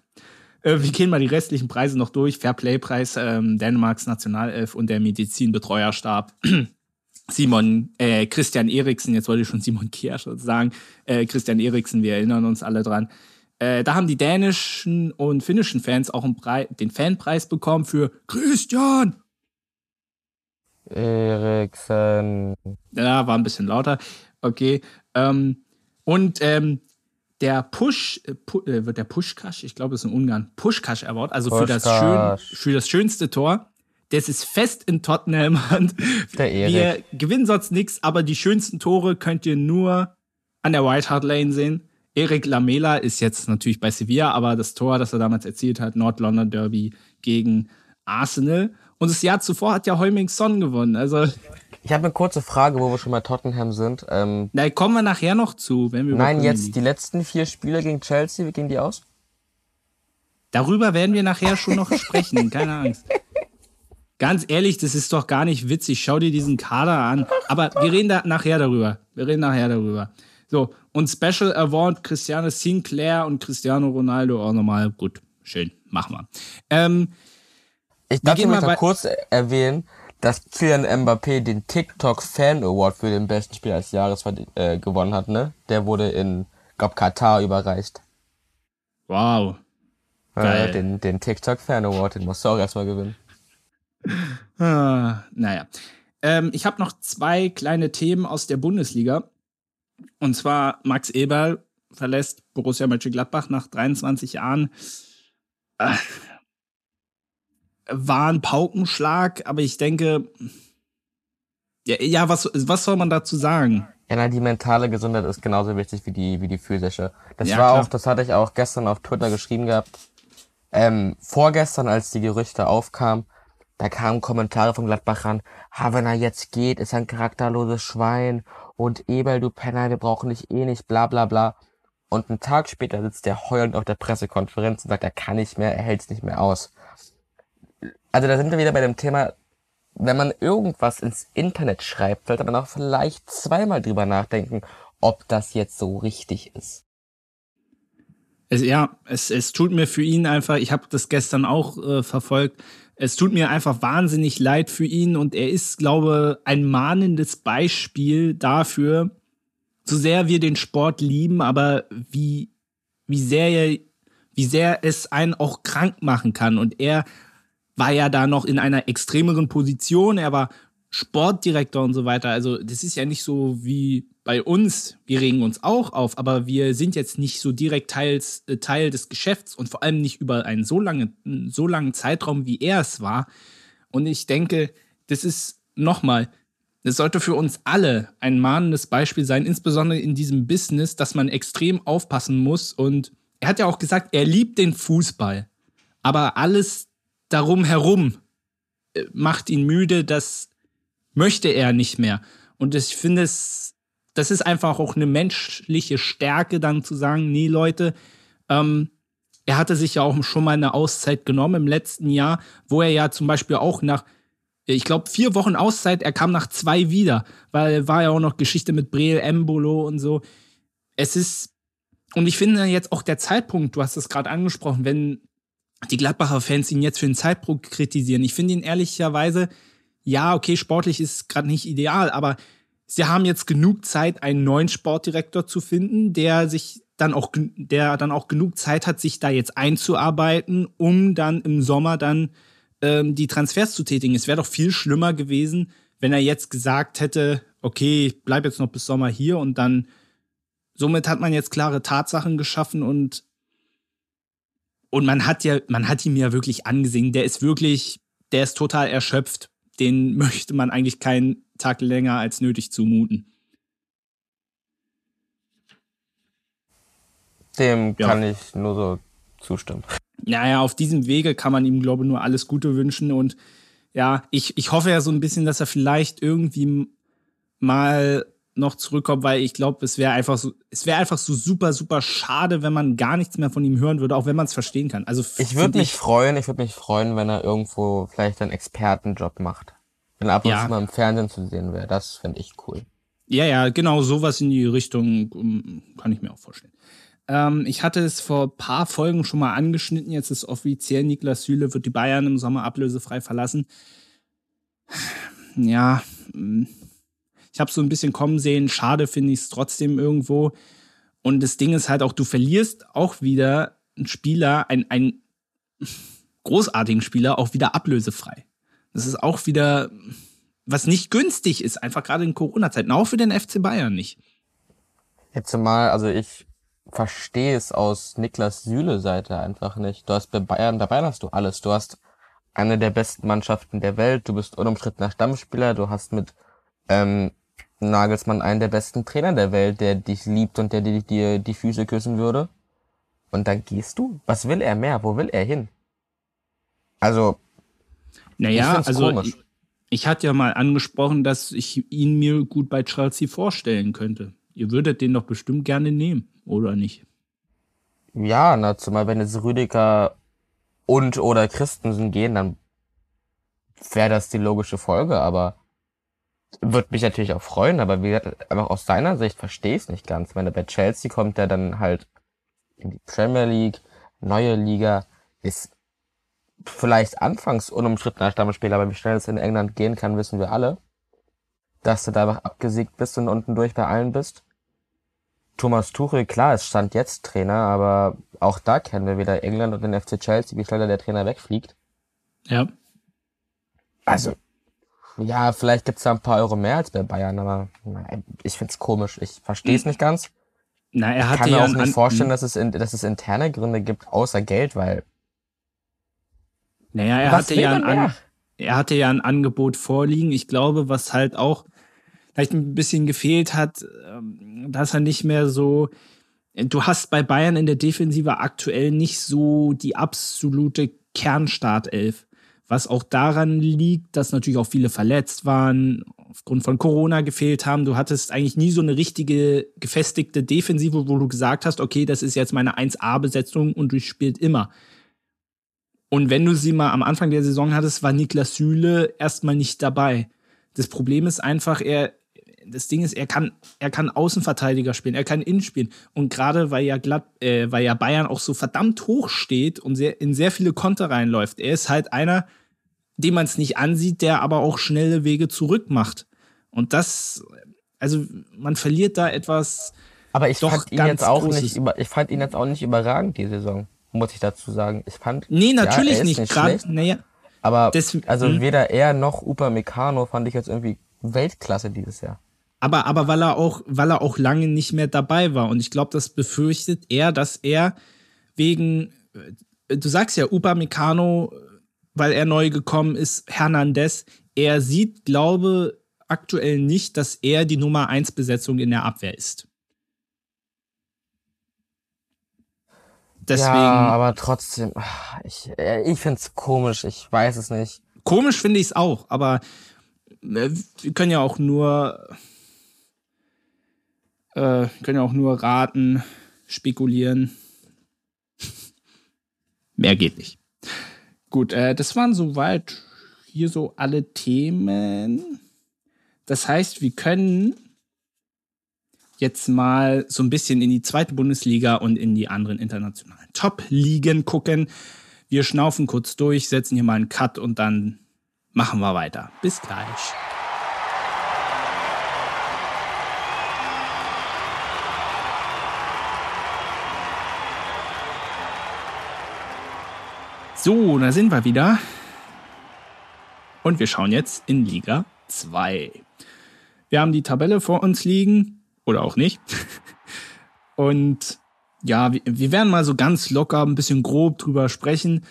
Äh, wir gehen mal die restlichen Preise noch durch. Fairplay-Preis, ähm, Dänemarks Nationalelf und der Medizinbetreuerstab. Simon, äh, Christian Eriksen, jetzt wollte ich schon Simon Kiersch sagen, äh, Christian Eriksen, wir erinnern uns alle dran. Äh, da haben die dänischen und finnischen Fans auch den Fanpreis bekommen für Christian. Eriksen. Ja, war ein bisschen lauter. Okay. Ähm, und ähm, der Push, äh, pu äh, wird der Pushkash, ich glaube, es ist in Ungarn, Pushkash Award, also für das, schön, für das schönste Tor. Das ist fest in Tottenham Hand. Wir gewinnen sonst nichts, aber die schönsten Tore könnt ihr nur an der White Hart Lane sehen. Erik Lamela ist jetzt natürlich bei Sevilla, aber das Tor, das er damals erzielt hat, Nord-London Derby gegen Arsenal. Und das Jahr zuvor hat ja Heuming Son gewonnen. Also, Ich habe eine kurze Frage, wo wir schon bei Tottenham sind. Ähm, da kommen wir nachher noch zu, wenn wir nein, jetzt League- die letzten vier Spiele gegen Chelsea, wie gingen die aus? Darüber werden wir nachher schon noch sprechen, keine Angst. Ganz ehrlich, das ist doch gar nicht witzig. Schau dir diesen Kader an. Aber wir reden da nachher darüber. Wir reden nachher darüber. So, und Special Award Cristiano Sinclair und Cristiano Ronaldo auch nochmal. Gut, schön, machen wir. Ähm, Ich darf mal bei- kurz erwähnen, dass Kylian Mbappé den TikTok Fan Award für den besten Spieler des Jahres äh, gewonnen hat, ne? Der wurde in, glaub, Katar überreicht. wow. Äh, den, den TikTok Fan Award, den musst du auch erstmal gewinnen. Ah, naja. Ähm, ich habe noch zwei kleine Themen aus der Bundesliga. Und zwar Max Eberl verlässt Borussia Mönchengladbach nach 23 Jahren. Äh, war ein Paukenschlag, aber ich denke, ja, ja was, was soll man dazu sagen? Ja, nein, die mentale Gesundheit ist genauso wichtig wie die, wie die physische. Das Ja, war klar. auch, das hatte ich auch gestern auf Twitter geschrieben gehabt. Ähm, vorgestern, als die Gerüchte aufkamen, da kamen Kommentare von Gladbach ran, ha, wenn er jetzt geht, ist ein charakterloses Schwein und Eberl, du Penner, wir brauchen dich eh nicht, bla bla bla. Und einen Tag später sitzt er heulend auf der Pressekonferenz und sagt, er kann nicht mehr, er hält's nicht mehr aus. Also da sind wir wieder bei dem Thema, wenn man irgendwas ins Internet schreibt, sollte man auch vielleicht zweimal drüber nachdenken, ob das jetzt so richtig ist. Es, ja, es, es tut mir für ihn einfach, ich habe das gestern auch äh, verfolgt, es tut mir einfach wahnsinnig leid für ihn und er ist, glaube ein mahnendes Beispiel dafür, so sehr wir den Sport lieben, aber wie, wie sehr wie sehr es einen auch krank machen kann. Und er war ja da noch in einer extremeren Position, er war Sportdirektor und so weiter. Also das ist ja nicht so wie bei uns. Wir regen uns auch auf, aber wir sind jetzt nicht so direkt teils, äh, Teil des Geschäfts und vor allem nicht über einen so, lange, so langen Zeitraum, wie er es war. Und ich denke, das ist nochmal, das sollte für uns alle ein mahnendes Beispiel sein, insbesondere in diesem Business, dass man extrem aufpassen muss. Und er hat ja auch gesagt, er liebt den Fußball. Aber alles darum herum äh, macht ihn müde, das möchte er nicht mehr. Und ich finde es, das ist einfach auch eine menschliche Stärke, dann zu sagen, nee, Leute, ähm, er hatte sich ja auch schon mal eine Auszeit genommen im letzten Jahr, wo er ja zum Beispiel auch nach, ich glaube, vier Wochen Auszeit, er kam nach zwei wieder, weil war ja auch noch Geschichte mit Breel, Embolo und so. Es ist, und ich finde jetzt auch der Zeitpunkt, du hast es gerade angesprochen, wenn die Gladbacher Fans ihn jetzt für den Zeitpunkt kritisieren. Ich finde ihn ehrlicherweise, ja, okay, sportlich ist gerade nicht ideal, aber sie haben jetzt genug Zeit, einen neuen Sportdirektor zu finden, der sich dann auch, der dann auch genug Zeit hat, sich da jetzt einzuarbeiten, um dann im Sommer dann ähm, die Transfers zu tätigen. Es wäre doch viel schlimmer gewesen, wenn er jetzt gesagt hätte, okay, ich bleib jetzt noch bis Sommer hier und dann somit hat man jetzt klare Tatsachen geschaffen und und man hat ja, man hat ihm ja wirklich angesehen, der ist wirklich, der ist total erschöpft. Den möchte man eigentlich keinen Tag länger als nötig zumuten. Dem ja. kann ich nur so zustimmen. Naja, auf diesem Wege kann man ihm, glaube ich, nur alles Gute wünschen. Und ja, ich, ich hoffe ja so ein bisschen, dass er vielleicht irgendwie mal noch zurückkommt, weil ich glaube, es wäre einfach so, es wäre einfach so super, super schade, wenn man gar nichts mehr von ihm hören würde, auch wenn man es verstehen kann. Also ich würde mich freuen, ich würde mich freuen, wenn er irgendwo vielleicht einen Expertenjob macht. Wenn er ab und ja. zu mal im Fernsehen zu sehen wäre. Das fände ich cool. Ja, ja, genau, sowas in die Richtung um, kann ich mir auch vorstellen. Ähm, ich hatte es vor ein paar Folgen schon mal angeschnitten. Jetzt ist offiziell, Niklas Süle wird die Bayern im Sommer ablösefrei verlassen. Ja, hm. Ich habe so ein bisschen kommen sehen. Schade finde ich es trotzdem irgendwo. Und das Ding ist halt auch, du verlierst auch wieder einen Spieler, einen, einen großartigen Spieler, auch wieder ablösefrei. Das ist auch wieder, was nicht günstig ist, einfach gerade in Corona-Zeiten, auch für den FC Bayern nicht. Jetzt mal, also ich verstehe es aus Niklas Süle Seite einfach nicht. Du hast bei Bayern, bei Bayern hast du alles. Du hast eine der besten Mannschaften der Welt, du bist unumstrittener Stammspieler, du hast mit ähm, Nagelsmann einen der besten Trainer der Welt, der dich liebt und der dir die, die Füße küssen würde. Und dann gehst du? Was will er mehr? Wo will er hin? Also, naja, also ich, ich hatte ja mal angesprochen, dass ich ihn mir gut bei Chelsea vorstellen könnte. Ihr würdet den doch bestimmt gerne nehmen, oder nicht? Ja, na, zumal wenn jetzt Rüdiger und oder Christensen gehen, dann wäre das die logische Folge, aber würde mich natürlich auch freuen, aber wie gesagt, einfach aus seiner Sicht verstehe ich es nicht ganz. Wenn er bei Chelsea kommt, der dann halt in die Premier League, neue Liga, ist vielleicht anfangs unumstrittener Stammspieler, aber wie schnell es in England gehen kann, wissen wir alle. Dass du da einfach abgesiegt bist und unten durch bei allen bist. Thomas Tuchel, klar, es stand jetzt Trainer, aber auch da kennen wir wieder England und den FC Chelsea, wie schnell der Trainer wegfliegt. Ja. Also, ja, vielleicht gibt's da ein paar Euro mehr als bei Bayern, aber ich find's komisch. Ich verstehe es hm. nicht ganz. Na, er hatte ich kann mir auch nicht vorstellen, dass es, in, dass es interne Gründe gibt, außer Geld, weil. Naja, er hatte ja ein, er hatte ja ein Angebot vorliegen. Ich glaube, was halt auch vielleicht ein bisschen gefehlt hat, ähm, dass er nicht mehr so. Du hast bei Bayern in der Defensive aktuell nicht so die absolute Kernstartelf. Was auch daran liegt, dass natürlich auch viele verletzt waren, aufgrund von Corona gefehlt haben. Du hattest eigentlich nie so eine richtige gefestigte Defensive, wo du gesagt hast, okay, das ist jetzt meine 1A-Besetzung und du spielst immer. Und wenn du sie mal am Anfang der Saison hattest, war Niklas Süle erstmal nicht dabei. Das Problem ist einfach, er, das Ding ist, er kann, er kann Außenverteidiger spielen, er kann innen spielen. Und gerade weil ja glatt, äh, weil ja Bayern auch so verdammt hoch steht und sehr, in sehr viele Konter reinläuft, er ist halt einer, dem man es nicht ansieht, der aber auch schnelle Wege zurück macht. Und das, also man verliert da etwas. Aber ich fand ihn jetzt auch Großes. nicht über, ich fand ihn jetzt auch nicht überragend die Saison, muss ich dazu sagen. Ich fand. Nee, natürlich ja, nicht. nicht Gerade, naja. Aber also hm. weder er noch Upamecano fand ich jetzt irgendwie Weltklasse dieses Jahr aber, aber weil er auch, weil er auch lange nicht mehr dabei war. Und ich glaube, das befürchtet er, dass er wegen, äh, du sagst ja, Upamecano, weil er neu gekommen ist, Hernandez, er sieht, glaube aktuell nicht, dass er die Nummer 1 Besetzung in der Abwehr ist. Deswegen, ja, aber trotzdem, ich, äh, ich finde es komisch, ich weiß es nicht. Komisch finde ich es auch, aber äh, wir können ja auch nur äh, können ja auch nur raten, spekulieren. Mehr geht nicht. Gut, äh, das waren soweit hier so alle Themen. Das heißt, wir können jetzt mal so ein bisschen in die zweite Bundesliga und in die anderen internationalen Top-Ligen gucken. Wir schnaufen kurz durch, setzen hier mal einen Cut und dann machen wir weiter. Bis gleich. So, da sind wir wieder. Und wir schauen jetzt in Liga 2. Wir haben die Tabelle vor uns liegen, oder auch nicht. Und ja, wir, werden mal so ganz locker ein bisschen grob drüber sprechen.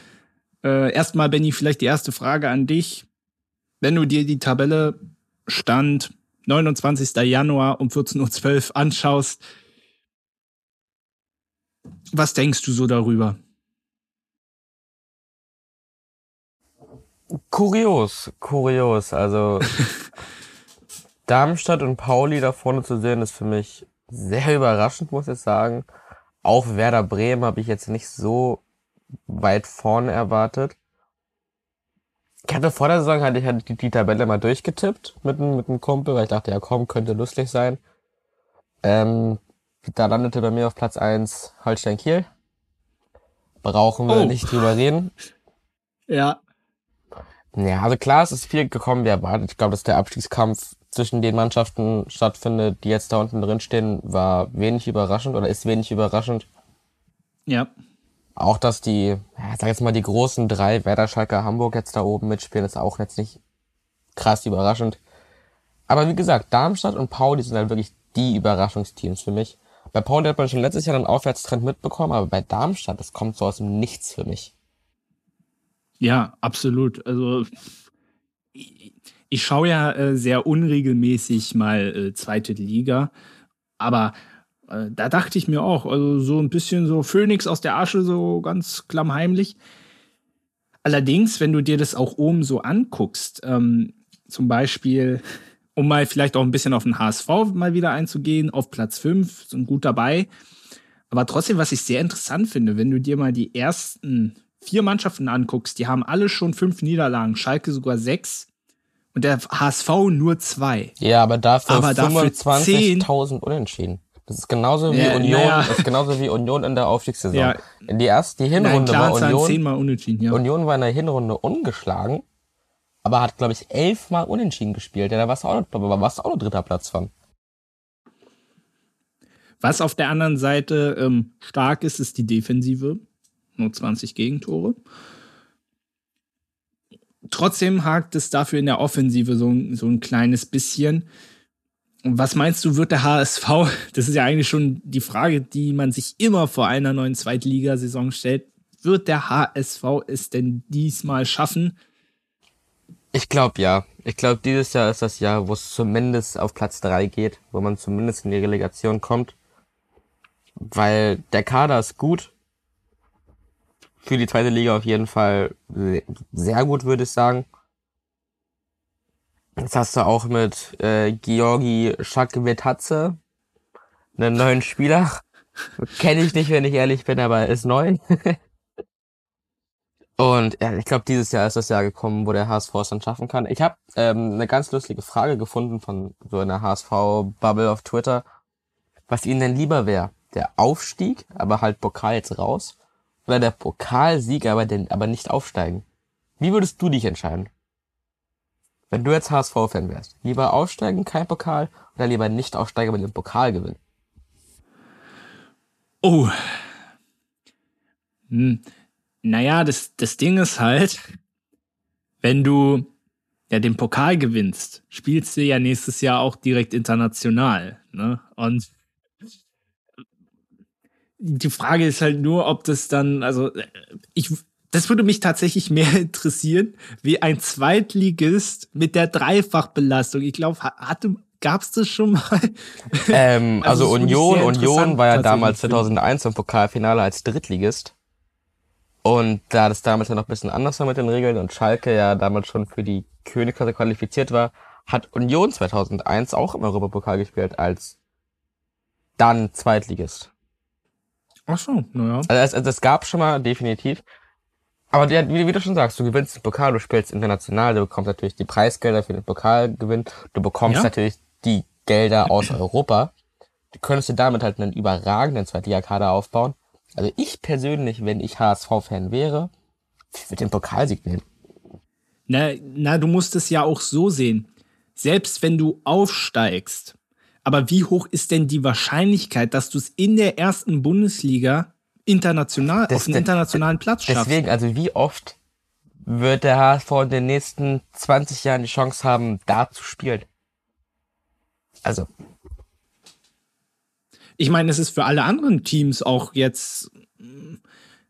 Äh, erstmal, Benny, vielleicht die erste Frage an dich. Wenn du dir die Tabelle Stand 29. Januar um 14.12 Uhr anschaust, was denkst du so darüber? Kurios, kurios. Also Darmstadt und Pauli da vorne zu sehen, ist für mich sehr überraschend, muss ich sagen. Auch Werder Bremen habe ich jetzt nicht so weit vorne erwartet. Ich hatte vor der Saison hatte ich halt die, die Tabelle mal durchgetippt mit, mit einem Kumpel, weil ich dachte, ja komm, könnte lustig sein. Ähm, da landete bei mir auf Platz eins Holstein Kiel. Brauchen wir oh. nicht drüber reden. Ja. Ja, also klar, es ist viel gekommen wie erwartet. Ich glaube, dass der Abstiegskampf zwischen den Mannschaften stattfindet, die jetzt da unten drin stehen, war wenig überraschend oder ist wenig überraschend. Ja. Auch, dass die, ja, sag jetzt mal, die großen drei, Werder, Schalke, Hamburg jetzt da oben mitspielen, ist auch jetzt nicht krass überraschend. Aber wie gesagt, Darmstadt und Pauli sind halt wirklich die Überraschungsteams für mich. Bei Pauli hat man schon letztes Jahr einen Aufwärtstrend mitbekommen, aber bei Darmstadt, das kommt so aus dem Nichts für mich. Ja, absolut. Also ich, ich schaue ja äh, sehr unregelmäßig mal äh, zweite Liga, aber äh, da dachte ich mir auch, also so ein bisschen so Phönix aus der Asche, so ganz klammheimlich. Allerdings, wenn du dir das auch oben so anguckst, ähm, zum Beispiel, um mal vielleicht auch ein bisschen auf den HSV mal wieder einzugehen, auf Platz 5, sind gut dabei. Aber trotzdem, was ich sehr interessant finde, wenn du dir mal die ersten vier Mannschaften anguckst, die haben alle schon fünf Niederlagen, Schalke sogar sechs und der HSV nur zwei. Ja, aber dafür 25.000 Unentschieden. Das ist genauso wie ja, Union, ja. das ist genauso wie Union in der Aufstiegssaison. Ja. In die erste die Hinrunde Nein, war Union zehnmal unentschieden, ja. Union war in der Hinrunde ungeschlagen, aber hat glaube ich elfmal unentschieden gespielt. Ja, da warst du auch noch, warst auch noch dritter Platz von. Was auf der anderen Seite ähm, stark ist, ist die Defensive. Nur 20 Gegentore. Trotzdem hakt es dafür in der Offensive so, so ein kleines bisschen. Was meinst du, wird der HSV, das ist ja eigentlich schon die Frage, die man sich immer vor einer neuen Zweitligasaison stellt, wird der HSV es denn diesmal schaffen? Ich glaube ja. Ich glaube, dieses Jahr ist das Jahr, wo es zumindest auf Platz 3 geht, wo man zumindest in die Relegation kommt. Weil der Kader ist gut. Für die zweite Liga auf jeden Fall sehr gut, würde ich sagen. Jetzt hast du auch mit äh, Georgi Schakvetadze einen neuen Spieler. Kenne ich nicht, wenn ich ehrlich bin, aber er ist neu. Und ja, ich glaube, dieses Jahr ist das Jahr gekommen, wo der HSV es dann schaffen kann. Ich habe ähm, eine ganz lustige Frage gefunden von so einer HSV-Bubble auf Twitter, was ihnen denn lieber wäre. Der Aufstieg, aber halt Pokal jetzt raus, oder der Pokalsieg, aber, den, aber nicht aufsteigen. Wie würdest du dich entscheiden? Wenn du jetzt HSV-Fan wärst, lieber aufsteigen, kein Pokal, oder lieber nicht aufsteigen, aber den Pokal gewinnen? Oh. Hm. Naja, das, das Ding ist halt, wenn du ja den Pokal gewinnst, spielst du ja nächstes Jahr auch direkt international. Ne? Und die Frage ist halt nur, ob das dann, also ich, das würde mich tatsächlich mehr interessieren, wie ein Zweitligist mit der Dreifachbelastung. Ich glaube, hatte Gab's das schon mal? Ähm, also, also Union, Union war ja damals 2001 im Pokalfinale als Drittligist. Und da das damals ja noch ein bisschen anders war mit den Regeln und Schalke ja damals schon für die Königklasse qualifiziert war, hat Union 2001 auch im Europapokal gespielt als dann Zweitligist. Ach so, naja. Also es, also es gab schon mal definitiv. Aber wie, wie, du schon sagst, du gewinnst den Pokal, du spielst international, du bekommst natürlich die Preisgelder für den Pokalgewinn, du bekommst ja? natürlich die Gelder aus Europa. Du könntest dir damit halt einen überragenden Zweitligakader aufbauen. Also ich persönlich, wenn ich HSV-Fan wäre, ich würde den Pokalsieg nehmen. Na, na, du musst es ja auch so sehen. Selbst wenn du aufsteigst, aber wie hoch ist denn die Wahrscheinlichkeit, dass du es in der ersten Bundesliga international, das, auf einen internationalen Platz schaffst? Deswegen, also wie oft wird der HSV in den nächsten 20 Jahren die Chance haben, da zu spielen? Also. ich meine, es ist für alle anderen Teams auch jetzt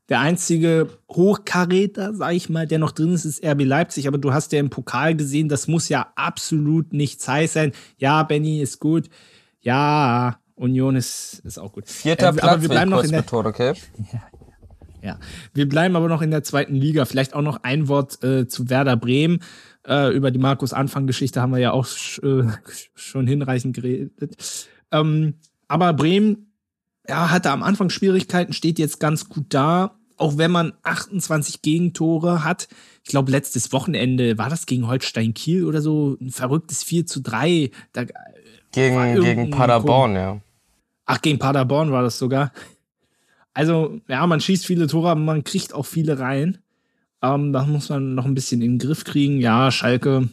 der einzige Hochkaräter, sag ich mal, der noch drin ist, ist RB Leipzig. Aber du hast ja im Pokal gesehen, das muss ja absolut nichts heiß sein. Ja, Benny ist gut. Ja, Union ist, ist auch gut. Vierter äh, Platz, aber wir bleiben noch in der, betont, okay? Ja, ja, wir bleiben aber noch in der zweiten Liga. Vielleicht auch noch ein Wort äh, zu Werder Bremen. Äh, über die Markus-Anfang-Geschichte haben wir ja auch äh, schon hinreichend geredet. Ähm, aber Bremen ja, hatte am Anfang Schwierigkeiten, steht jetzt ganz gut da. Auch wenn man 28 Gegentore hat. Ich glaube, letztes Wochenende war das gegen Holstein Kiel oder so. Ein verrücktes 4 zu 3. Da, äh, gegen, gegen Paderborn, ja. Ach, gegen Paderborn war das sogar. Also, ja, man schießt viele Tore, aber man kriegt auch viele rein. Ähm, das muss man noch ein bisschen in den Griff kriegen. Ja, Schalke.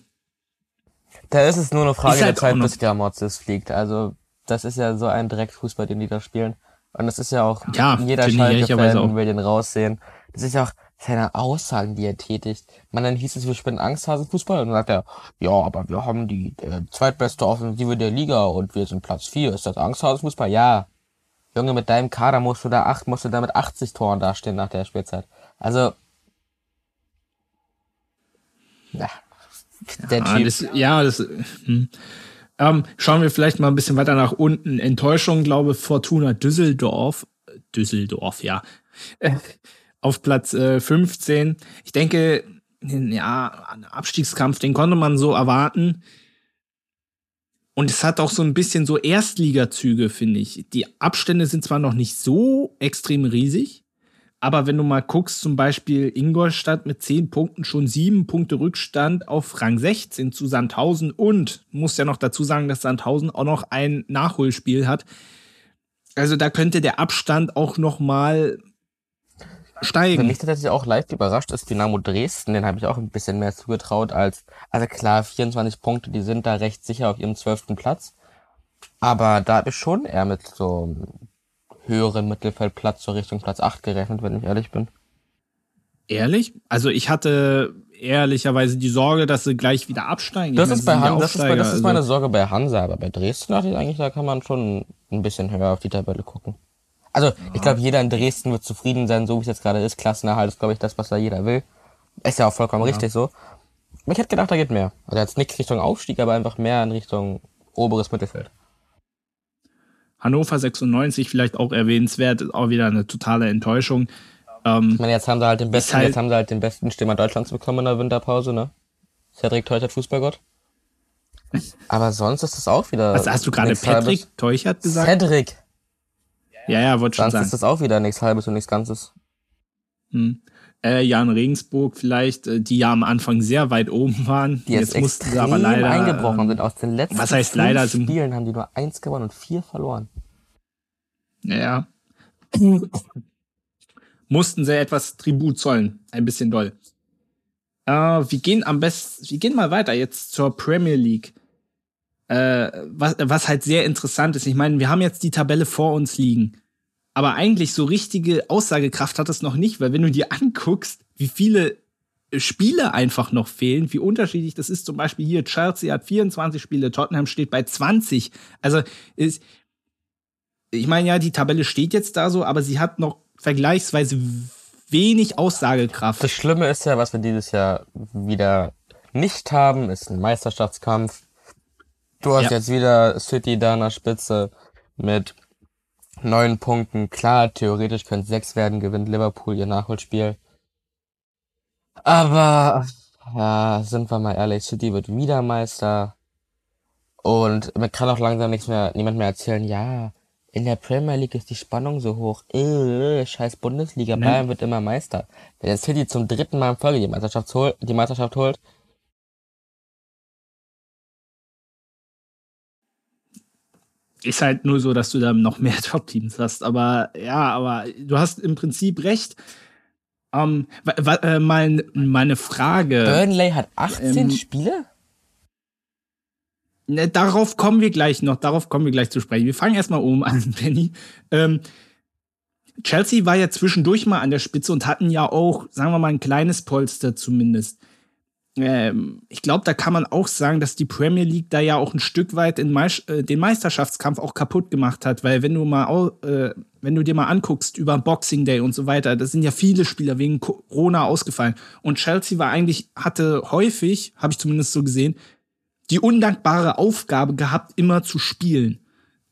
Da ist es nur eine Frage halt der Zeit, bis Gramotzes fliegt. Also, das ist ja so ein Direktfußball, den die da spielen. Und das ist ja auch, ja, jeder Schalke-Fan will den raussehen. Das ist ja auch seine Aussagen, die er tätigt. Man, dann hieß es, wir spielen Angsthasenfußball. Und dann sagt er, ja, aber wir haben die äh, zweitbeste Offensive der Liga und wir sind Platz 4. Ist das Angsthasenfußball? Ja. Junge, mit deinem Kader musst du da acht, musst du da mit 80 Toren dastehen nach der Spielzeit. Also, ja, der ja, Typ. Das, ja, das, hm. Ähm, schauen wir vielleicht mal ein bisschen weiter nach unten. Enttäuschung, glaube Fortuna Düsseldorf. Düsseldorf, ja. auf Platz äh, 15. Ich denke, ja, ein Abstiegskampf, den konnte man so erwarten. Und es hat auch so ein bisschen so Erstligazüge, finde ich. Die Abstände sind zwar noch nicht so extrem riesig, aber wenn du mal guckst, zum Beispiel Ingolstadt mit 10 Punkten schon 7 Punkte Rückstand auf Rang 16 zu Sandhausen und muss ja noch dazu sagen, dass Sandhausen auch noch ein Nachholspiel hat. Also da könnte der Abstand auch noch mal steigen. Für mich tatsächlich auch leicht überrascht ist Dynamo Dresden, den habe ich auch ein bisschen mehr zugetraut als, also klar, 24 Punkte, die sind da recht sicher auf ihrem zwölften Platz. Aber da habe ich schon eher mit so höheren Mittelfeldplatz zur Richtung Platz 8 gerechnet, wenn ich ehrlich bin. Ehrlich? Also ich hatte ehrlicherweise die Sorge, dass sie gleich wieder absteigen. Das, ist, bei Han das, ist, bei, das ist meine also Sorge bei Hansa, aber bei Dresden dachte ich eigentlich, da kann man schon ein bisschen höher auf die Tabelle gucken. Also, ich glaube, jeder in Dresden wird zufrieden sein, so wie es jetzt gerade ist. Klassenerhalt ist, glaube ich, das, was da jeder will. Ist ja auch vollkommen ja. richtig so. Ich hätte gedacht, da geht mehr. Also jetzt nicht Richtung Aufstieg, aber einfach mehr in Richtung oberes Mittelfeld. Hannover 96 vielleicht auch erwähnenswert, auch wieder eine totale Enttäuschung. Ähm, ich meine, jetzt haben sie halt den besten, halt, jetzt haben sie halt den besten Stürmer Deutschlands bekommen in der Winterpause, ne? Cedric Teuchert, Fußballgott. Aber sonst ist das auch wieder. Was hast du gerade Patrick Teuchert gesagt? Cedric. Ja, ja, wollte schon sagen. ist das auch wieder nichts Halbes und nichts Ganzes. Hm. Äh, Jan Regensburg vielleicht, äh, die ja am Anfang sehr weit oben waren. Die jetzt, jetzt mussten sie aber leider eingebrochen sind. Aus den letzten was heißt leider, Spielen haben die nur eins gewonnen und vier verloren. Ja. mussten sie etwas Tribut zollen. Ein bisschen doll. Äh, wir gehen am besten, wir gehen mal weiter jetzt zur Premier League äh, was, was halt sehr interessant ist. Ich meine, wir haben jetzt die Tabelle vor uns liegen. Aber eigentlich so richtige Aussagekraft hat es noch nicht, weil wenn du dir anguckst, wie viele Spiele einfach noch fehlen, wie unterschiedlich das ist. Zum Beispiel hier, Chelsea hat 24 Spiele, Tottenham steht bei 20. Also ist, ich meine ja, die Tabelle steht jetzt da so, aber sie hat noch vergleichsweise wenig Aussagekraft. Das Schlimme ist ja, was wir dieses Jahr wieder nicht haben, ist ein Meisterschaftskampf. Du hast ja. jetzt wieder City da an der Spitze mit neun Punkten. Klar, theoretisch können sechs werden, gewinnt Liverpool ihr Nachholspiel. Aber, ja, sind wir mal ehrlich, City wird wieder Meister. Und man kann auch langsam nichts mehr, niemand mehr erzählen, ja, in der Premier League ist die Spannung so hoch. Äh, scheiß Bundesliga, ne? Bayern wird immer Meister. Wenn der City zum dritten Mal in Folge die Meisterschaft holt, die Meisterschaft holt, Ist halt nur so, dass du da noch mehr Top-Teams hast. Aber ja, aber du hast im Prinzip recht. Ähm, äh, mein, meine Frage. Burnley hat 18 ähm, Spiele? Ne, darauf kommen wir gleich noch, darauf kommen wir gleich zu sprechen. Wir fangen erstmal oben an, Benny. Ähm, Chelsea war ja zwischendurch mal an der Spitze und hatten ja auch, sagen wir mal, ein kleines Polster zumindest. ähm, ich glaube, da kann man auch sagen, dass die Premier League da ja auch ein Stück weit den, Me äh, den Meisterschaftskampf auch kaputt gemacht hat, weil wenn du mal, äh, wenn du dir mal anguckst über Boxing Day und so weiter, da sind ja viele Spieler wegen Corona ausgefallen und Chelsea war eigentlich hatte häufig, habe ich zumindest so gesehen, die undankbare Aufgabe gehabt, immer zu spielen.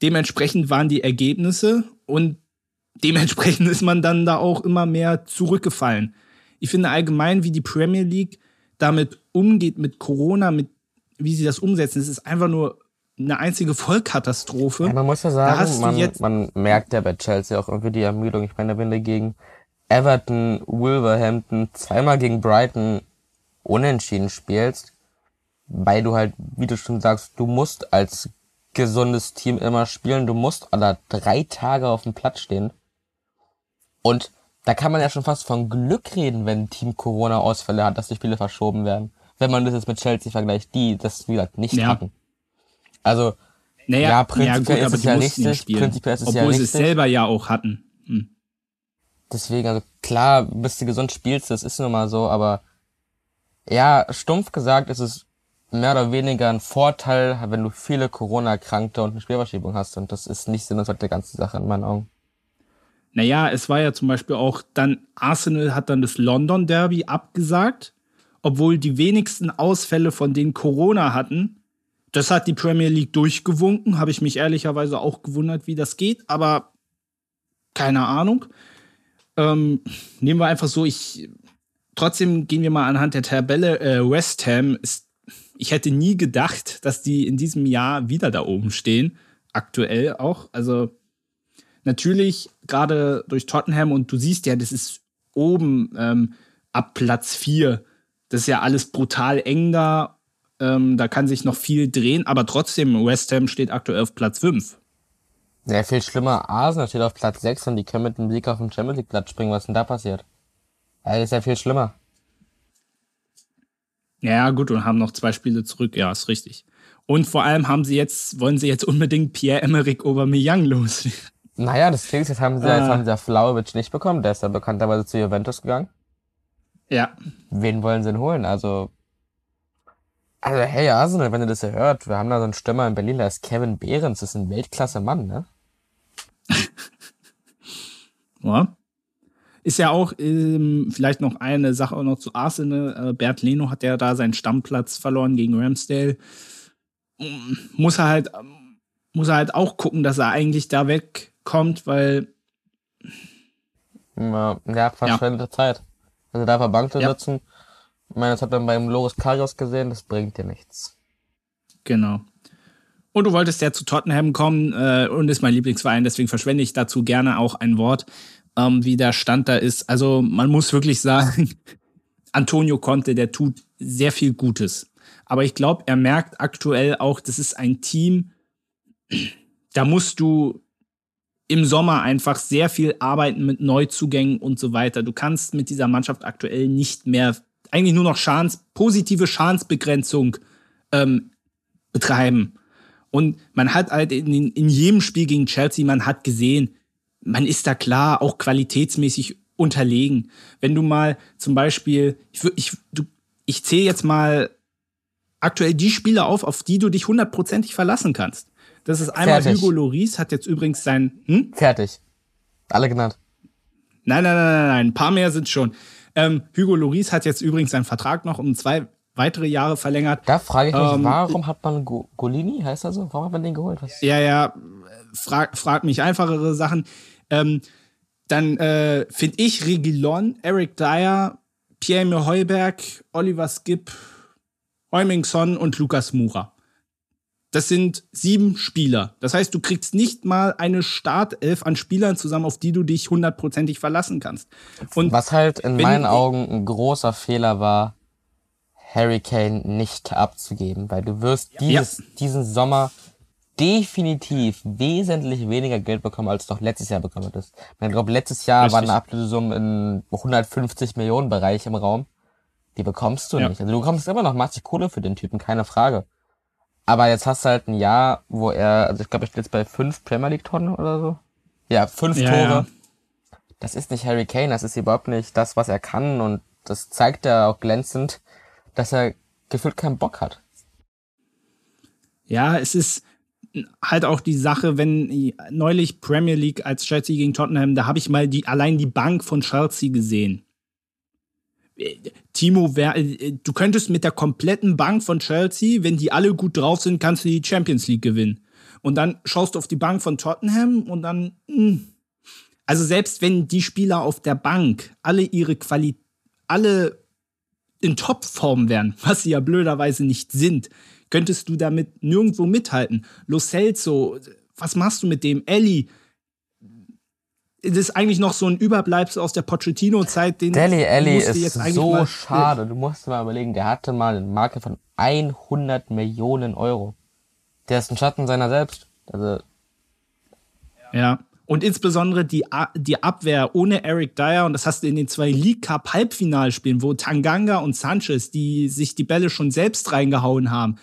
Dementsprechend waren die Ergebnisse und dementsprechend ist man dann da auch immer mehr zurückgefallen. Ich finde allgemein, wie die Premier League damit umgeht mit Corona, mit wie sie das umsetzen, es ist einfach nur eine einzige Vollkatastrophe. Ja, man muss ja sagen, man, man merkt ja bei Chelsea auch irgendwie die Ermüdung. Ich meine, wenn du gegen Everton, Wolverhampton, zweimal gegen Brighton unentschieden spielst, weil du halt, wie du schon sagst, du musst als gesundes Team immer spielen, du musst alle drei Tage auf dem Platz stehen. Und da kann man ja schon fast von Glück reden, wenn ein Team Corona-Ausfälle hat, dass die Spiele verschoben werden. Wenn man das jetzt mit Chelsea vergleicht, die das, wie gesagt, nicht ja. hatten. Also, naja, ja, prinzipiell ja, gut, ist es ja richtig. Prinzipiell ist es Obwohl ja richtig. sie es selber ja auch hatten. Hm. Deswegen, also klar, bis du gesund spielst, das ist nun mal so, aber ja, stumpf gesagt ist es mehr oder weniger ein Vorteil, wenn du viele Corona-Erkrankte und eine Spielverschiebung hast. Und das ist nicht Sinn und der ganzen Sache in meinen Augen. Naja, es war ja zum Beispiel auch dann, Arsenal hat dann das London Derby abgesagt, obwohl die wenigsten Ausfälle von denen Corona hatten. Das hat die Premier League durchgewunken, habe ich mich ehrlicherweise auch gewundert, wie das geht, aber keine Ahnung. Ähm, nehmen wir einfach so, ich trotzdem gehen wir mal anhand der Tabelle. Äh, West Ham ist, ich hätte nie gedacht, dass die in diesem Jahr wieder da oben stehen. Aktuell auch. Also natürlich gerade durch Tottenham und du siehst ja, das ist oben ähm, ab Platz 4. Das ist ja alles brutal eng da. Ähm, da kann sich noch viel drehen, aber trotzdem, West Ham steht aktuell auf Platz 5. Ja, viel schlimmer, Arsenal steht auf Platz 6 und die können mit dem Sieg auf den Champions League Platz springen. Was denn da passiert? Ja, das ist ja viel schlimmer. Ja, gut, und haben noch zwei Spiele zurück. Ja, ist richtig. Und vor allem haben sie jetzt, wollen sie jetzt unbedingt Pierre-Emerick Aubameyang los. Naja, das Ding ist, jetzt haben sie, ah. jetzt haben sie ja Flauwitsch nicht bekommen. Der ist ja bekannterweise zu Juventus gegangen. Ja. Wen wollen sie denn holen? Also, also hey Arsenal, wenn ihr das ja hört, wir haben da so einen Stürmer in Berlin, der ist Kevin Behrens, das ist ein Weltklasse-Mann, ne? ja. Ist ja auch ähm, vielleicht noch eine Sache auch noch zu Arsenal. Äh, Bert Leno hat ja da seinen Stammplatz verloren gegen Ramsdale. Muss er halt, muss er halt auch gucken, dass er eigentlich da weg kommt, weil. Ja, ja verschwendete ja. Zeit. Also da Bank ja. sitzen. Ich meine, das hat man beim Loris Karius gesehen, das bringt dir nichts. Genau. Und du wolltest ja zu Tottenham kommen äh, und ist mein Lieblingsverein, deswegen verschwende ich dazu gerne auch ein Wort, ähm, wie der Stand da ist. Also man muss wirklich sagen, Antonio Conte, der tut sehr viel Gutes. Aber ich glaube, er merkt aktuell auch, das ist ein Team, da musst du im Sommer einfach sehr viel arbeiten mit Neuzugängen und so weiter. Du kannst mit dieser Mannschaft aktuell nicht mehr, eigentlich nur noch Chance, positive Chancebegrenzung ähm, betreiben. Und man hat halt in, in jedem Spiel gegen Chelsea, man hat gesehen, man ist da klar auch qualitätsmäßig unterlegen. Wenn du mal zum Beispiel, ich, ich, du, ich zähle jetzt mal aktuell die Spieler auf, auf die du dich hundertprozentig verlassen kannst. Das ist einmal Fertig. Hugo Loris, hat jetzt übrigens sein. Hm? Fertig. Alle genannt. Nein, nein, nein, nein, nein. Ein paar mehr sind schon. Ähm, Hugo Loris hat jetzt übrigens seinen Vertrag noch um zwei weitere Jahre verlängert. Da frage ich mich, ähm, warum hat man Go Golini, heißt er so? Warum hat man den geholt? Was? Ja, ja, frag, frag mich einfachere Sachen. Ähm, dann äh, finde ich Regilon, Eric Dyer, Pierre Heuberg, Oliver Skip, Heumingson und Lukas Mura. Das sind sieben Spieler. Das heißt, du kriegst nicht mal eine Startelf an Spielern zusammen, auf die du dich hundertprozentig verlassen kannst. Und Was halt in meinen Augen ein großer Fehler war, Harry Kane nicht abzugeben, weil du wirst dieses, ja. diesen Sommer definitiv wesentlich weniger Geld bekommen, als du noch letztes Jahr bekommen hattest. Ich glaube, letztes Jahr Richtig. war eine Ablösung im 150 Millionen Bereich im Raum. Die bekommst du ja. nicht. Also du bekommst immer noch massig Kohle für den Typen, keine Frage. Aber jetzt hast du halt ein Jahr, wo er, also ich glaube, er steht jetzt bei fünf Premier League Tonnen oder so. Ja, fünf ja, Tore. Ja. Das ist nicht Harry Kane, das ist überhaupt nicht das, was er kann und das zeigt er auch glänzend. dass er gefühlt keinen Bock hat. Ja, es ist halt auch die Sache, wenn neulich Premier League als Chelsea gegen Tottenham, da habe ich mal die allein die Bank von Chelsea gesehen. Timo, wer, du könntest mit der kompletten Bank von Chelsea, wenn die alle gut drauf sind, kannst du die Champions League gewinnen. Und dann schaust du auf die Bank von Tottenham und dann, mh. Hm. also selbst wenn die Spieler auf der Bank alle ihre Qualität, alle in Topform wären, was sie ja blöderweise nicht sind, könntest du damit nirgendwo mithalten. Lo Celso, was machst du mit dem? Ellie, das ist eigentlich noch so ein Überbleibsel aus der Pochettino-Zeit. Deli Ellie ist jetzt so schade. Du musst mal überlegen, der hatte mal eine Marke von 100 Millionen Euro. Der ist ein Schatten seiner selbst. Also ja. Und insbesondere die, die Abwehr ohne Eric Dyer, und das hast du in den zwei League Cup Halbfinalspielen, wo Tanganga und Sanchez, die sich die Bälle schon selbst reingehauen haben,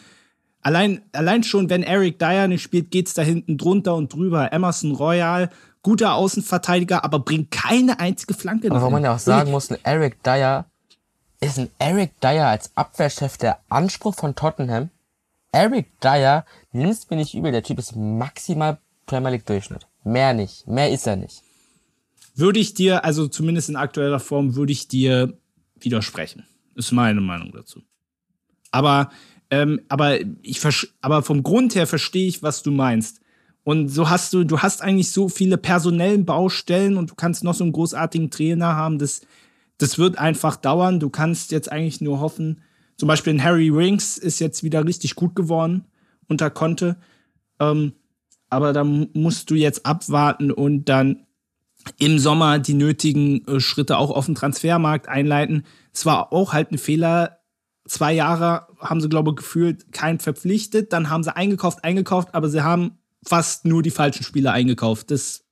Allein, allein schon, wenn Eric Dyer nicht spielt, geht's da hinten drunter und drüber. Emerson Royal, guter Außenverteidiger, aber bringt keine einzige Flanke. Aber wo man ja auch sagen muss, ein Eric Dyer, ist ein Eric Dyer als Abwehrchef der Anspruch von Tottenham? Eric Dyer, nimmst mir nicht übel, der Typ ist maximal Premier League Durchschnitt. Mehr nicht. Mehr ist er nicht. Würde ich dir, also zumindest in aktueller Form, würde ich dir widersprechen. Ist meine Meinung dazu. Aber ähm, aber ich aber vom Grund her verstehe ich, was du meinst. Und so hast du, du hast eigentlich so viele personellen Baustellen und du kannst noch so einen großartigen Trainer haben. Das, das wird einfach dauern. Du kannst jetzt eigentlich nur hoffen. Zum Beispiel ein Harry Rings ist jetzt wieder richtig gut geworden unter Conte. Ähm, aber da musst du jetzt abwarten und dann im Sommer die nötigen äh, Schritte auch auf dem Transfermarkt einleiten. Es war auch halt ein Fehler, zwei Jahre haben sie, glaube ich, gefühlt keinen verpflichtet. Dann haben sie eingekauft, eingekauft, aber sie haben fast nur die falschen Spieler eingekauft. Das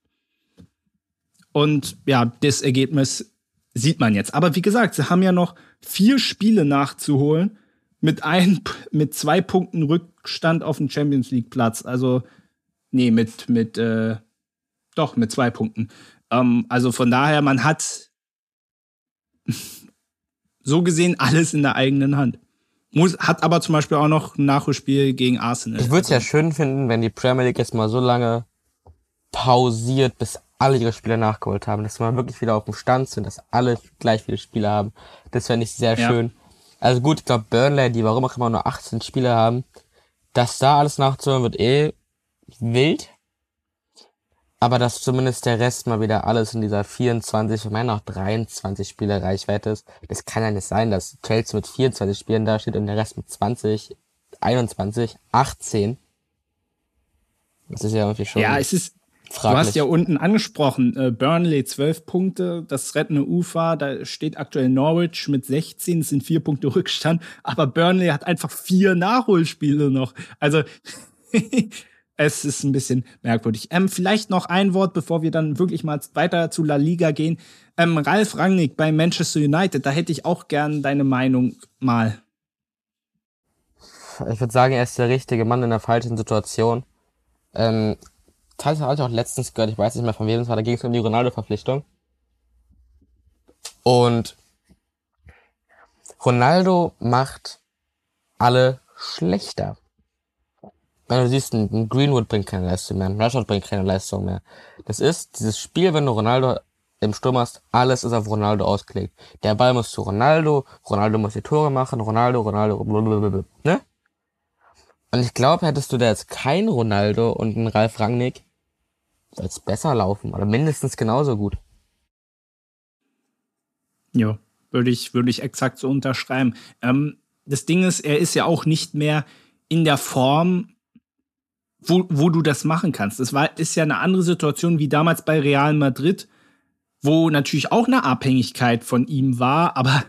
und ja, das Ergebnis sieht man jetzt. Aber wie gesagt, sie haben ja noch vier Spiele nachzuholen mit ein, mit zwei Punkten Rückstand auf dem Champions League Platz. Also, nee, mit, mit, äh, doch, mit zwei Punkten. Ähm, also von daher, man hat so gesehen alles in der eigenen Hand. Muss, hat aber zum Beispiel auch noch ein Nachholspiel gegen Arsenal. Ich würde es ja schön finden, wenn die Premier League jetzt mal so lange pausiert, bis alle ihre Spiele nachgeholt haben, dass wir wirklich wieder auf dem Stand sind, dass alle gleich viele Spiele haben. Das fände ich sehr ja. schön. Also gut, ich glaube Burnley, die warum auch immer nur 18 Spiele haben, dass da alles nachzuholen wird eh wild. Aber dass zumindest der Rest mal wieder alles in dieser 24, ich meine auch 23 Spiele Reichweite ist. Das kann ja nicht sein, dass Chelsea mit 24 Spielen da steht und der Rest mit 20, 21, 18. Das ist ja irgendwie schon. Ja, es ist. Fraglich. Du hast ja unten angesprochen, äh, Burnley 12 Punkte, das rettende Ufer, da steht aktuell Norwich mit 16, es sind vier Punkte Rückstand, aber Burnley hat einfach vier Nachholspiele noch. Also es ist ein bisschen merkwürdig. Ähm, vielleicht noch ein Wort, bevor wir dann wirklich mal weiter zu La Liga gehen. Ähm, Ralf Rangnick bei Manchester United, da hätte ich auch gern deine Meinung mal. Ich würde sagen, er ist der richtige Mann in der falschen Situation. Ähm, teils habe ich auch letztens gehört, ich weiß nicht mehr von wem es war, da ging es um die Ronaldo-Verpflichtung. Und Ronaldo macht alle schlechter. Wenn du siehst, ein Greenwood bringt keine Leistung mehr, ein Rashford bringt keine Leistung mehr. Das ist dieses Spiel, wenn du Ronaldo im Sturm hast, alles ist auf Ronaldo ausgelegt. Der Ball muss zu Ronaldo, Ronaldo muss die Tore machen, Ronaldo, Ronaldo, blablabla, ne? Und ich glaube, hättest du da jetzt kein Ronaldo und einen Ralf Rangnick, soll es besser laufen, oder mindestens genauso gut. Ja, würde ich, würde ich exakt so unterschreiben. Ähm, das Ding ist, er ist ja auch nicht mehr in der Form, wo, wo du das machen kannst. Das war, ist ja eine andere Situation wie damals bei Real Madrid, wo natürlich auch eine Abhängigkeit von ihm war, aber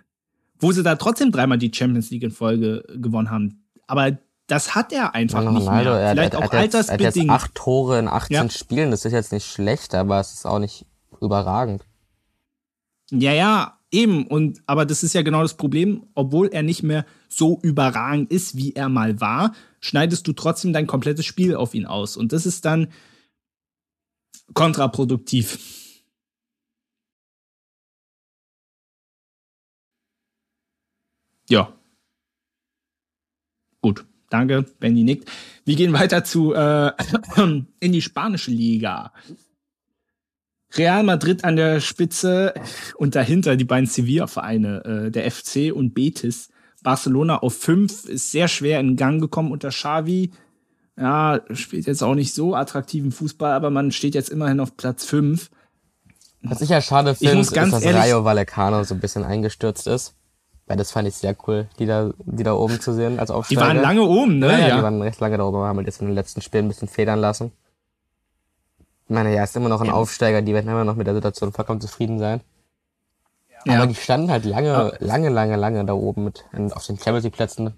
wo sie da trotzdem dreimal die Champions League in Folge gewonnen haben. Aber das hat er einfach ja, nicht Ronaldo, mehr. Vielleicht er, auch er, altersbedingt. Er hat jetzt acht Tore in 18 ja. Spielen, das ist jetzt nicht schlecht, aber es ist auch nicht überragend. Ja, ja, eben. Und, aber das ist ja genau das Problem. Obwohl er nicht mehr so überragend ist, wie er mal war, schneidest du trotzdem dein komplettes Spiel auf ihn aus. Und das ist dann kontraproduktiv. Ja. Gut, danke, Benny nickt. Wir gehen weiter zu äh, in die spanische Liga. Real Madrid an der Spitze und dahinter die beiden Sevilla-Vereine, äh, der FC und Betis. Barcelona auf 5 ist sehr schwer in Gang gekommen unter Xavi. Ja, spielt jetzt auch nicht so attraktiven Fußball, aber man steht jetzt immerhin auf Platz 5. Was ich ja schade finde, ist, dass ehrlich, Rayo Vallecano so ein bisschen eingestürzt ist. Weil das fand ich sehr cool, die da, die da oben zu sehen als Aufsteiger. Die waren lange oben, ne? Ja, ja, die waren recht lange da oben, aber haben halt jetzt in den letzten Spielen ein bisschen federn lassen. Ich meine, ja, ist immer noch ein ja. Aufsteiger, die werden immer noch mit der Situation vollkommen zufrieden sein. Ja. Aber die standen halt lange, lange, lange, lange da oben mit auf den Champions League Plätzen.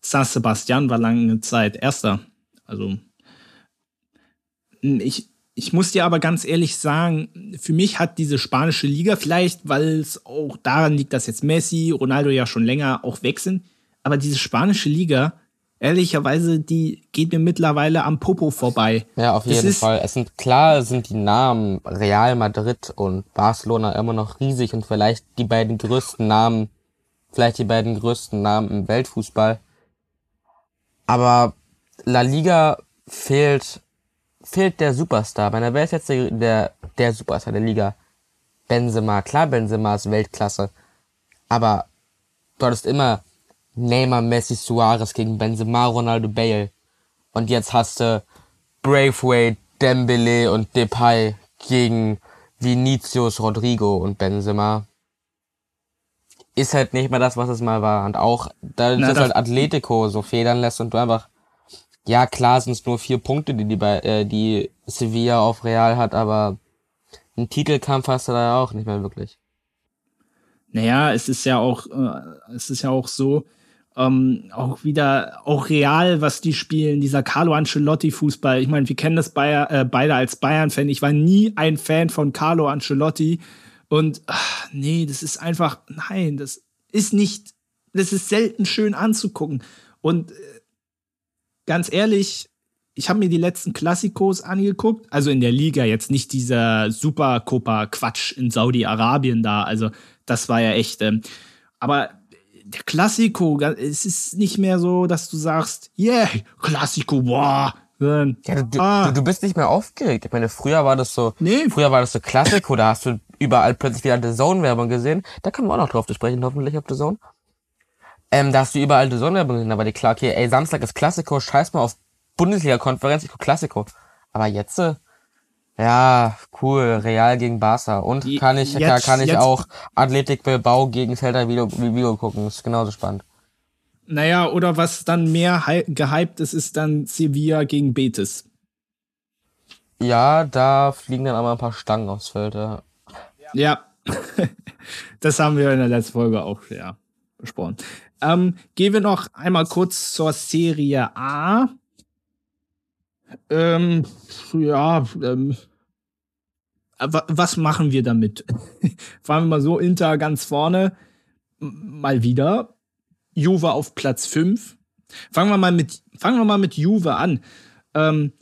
San Sebastian war lange Zeit Erster. Also ich, ich muss dir aber ganz ehrlich sagen, für mich hat diese spanische Liga, vielleicht weil es auch daran liegt, dass jetzt Messi, Ronaldo ja schon länger auch weg sind, aber diese spanische Liga, ehrlicherweise, die geht mir mittlerweile am Popo vorbei. Ja, auf jeden Fall. Es sind klar, sind die Namen Real Madrid und Barcelona immer noch riesig und vielleicht die beiden größten Namen, vielleicht die beiden größten Namen im Weltfußball. Aber La Liga fehlt, fehlt der Superstar. Bei wer ist jetzt der, der, der Superstar der Liga? Benzema. Klar, Benzema ist Weltklasse. Aber du hattest immer Neymar, Messi, Suarez gegen Benzema, Ronaldo, Bale. Und jetzt hast du Braithwaite, Dembele und Depay gegen Vinicius, Rodrigo und Benzema. Ist halt nicht mehr das, was es mal war. Und auch, da Na, das halt Atletico so federn lässt und du einfach, ja klar sind es nur vier Punkte, die, die, äh, die Sevilla auf Real hat, aber einen Titelkampf hast du da ja auch nicht mehr wirklich. Naja, es ist ja auch, äh, es ist ja auch so, ähm, auch wieder, auch real, was die spielen, dieser Carlo Ancelotti-Fußball. Ich meine, wir kennen das Bayer, äh, beide als Bayern-Fan. Ich war nie ein Fan von Carlo Ancelotti. Und ach, nee, das ist einfach, nein, das ist nicht, das ist selten schön anzugucken. Und äh, ganz ehrlich, ich habe mir die letzten Klassikos angeguckt, also in der Liga jetzt nicht dieser Supercopa Quatsch in Saudi-Arabien da, also das war ja echt, ähm, aber der Klassiko, es ist nicht mehr so, dass du sagst, yeah, Klassiko, boah. Ja, du, ah. du, du, bist nicht mehr aufgeregt. Ich meine, früher war das so, nee. früher war das so Klassiko, da hast du überall plötzlich wieder The Zone-Werbung gesehen. Da können wir auch noch drauf sprechen, hoffentlich auf The Zone. Ähm, da hast du überall The Zone-Werbung gesehen, da war die klar, okay, ey, Samstag ist Klassiko, scheiß mal auf Bundesliga-Konferenz, ich guck Klassiko. Aber jetzt, äh, ja, cool. Real gegen Barca. Und Die, kann ich, jetzt, kann ich jetzt, auch Athletik Bilbao gegen Celta Vigo, Vigo gucken. Ist genauso spannend. Naja, oder was dann mehr gehypt ist, ist dann Sevilla gegen Betis. Ja, da fliegen dann aber ein paar Stangen aufs Feld. Ja. ja. das haben wir in der letzten Folge auch ja, besprochen. Ähm, gehen wir noch einmal kurz zur Serie A. Ähm, ja, ähm, was machen wir damit? Fahren wir mal so, Inter ganz vorne, mal wieder. Juve auf Platz 5. Fangen wir mal mit, fangen wir mal mit Juve an. Ähm,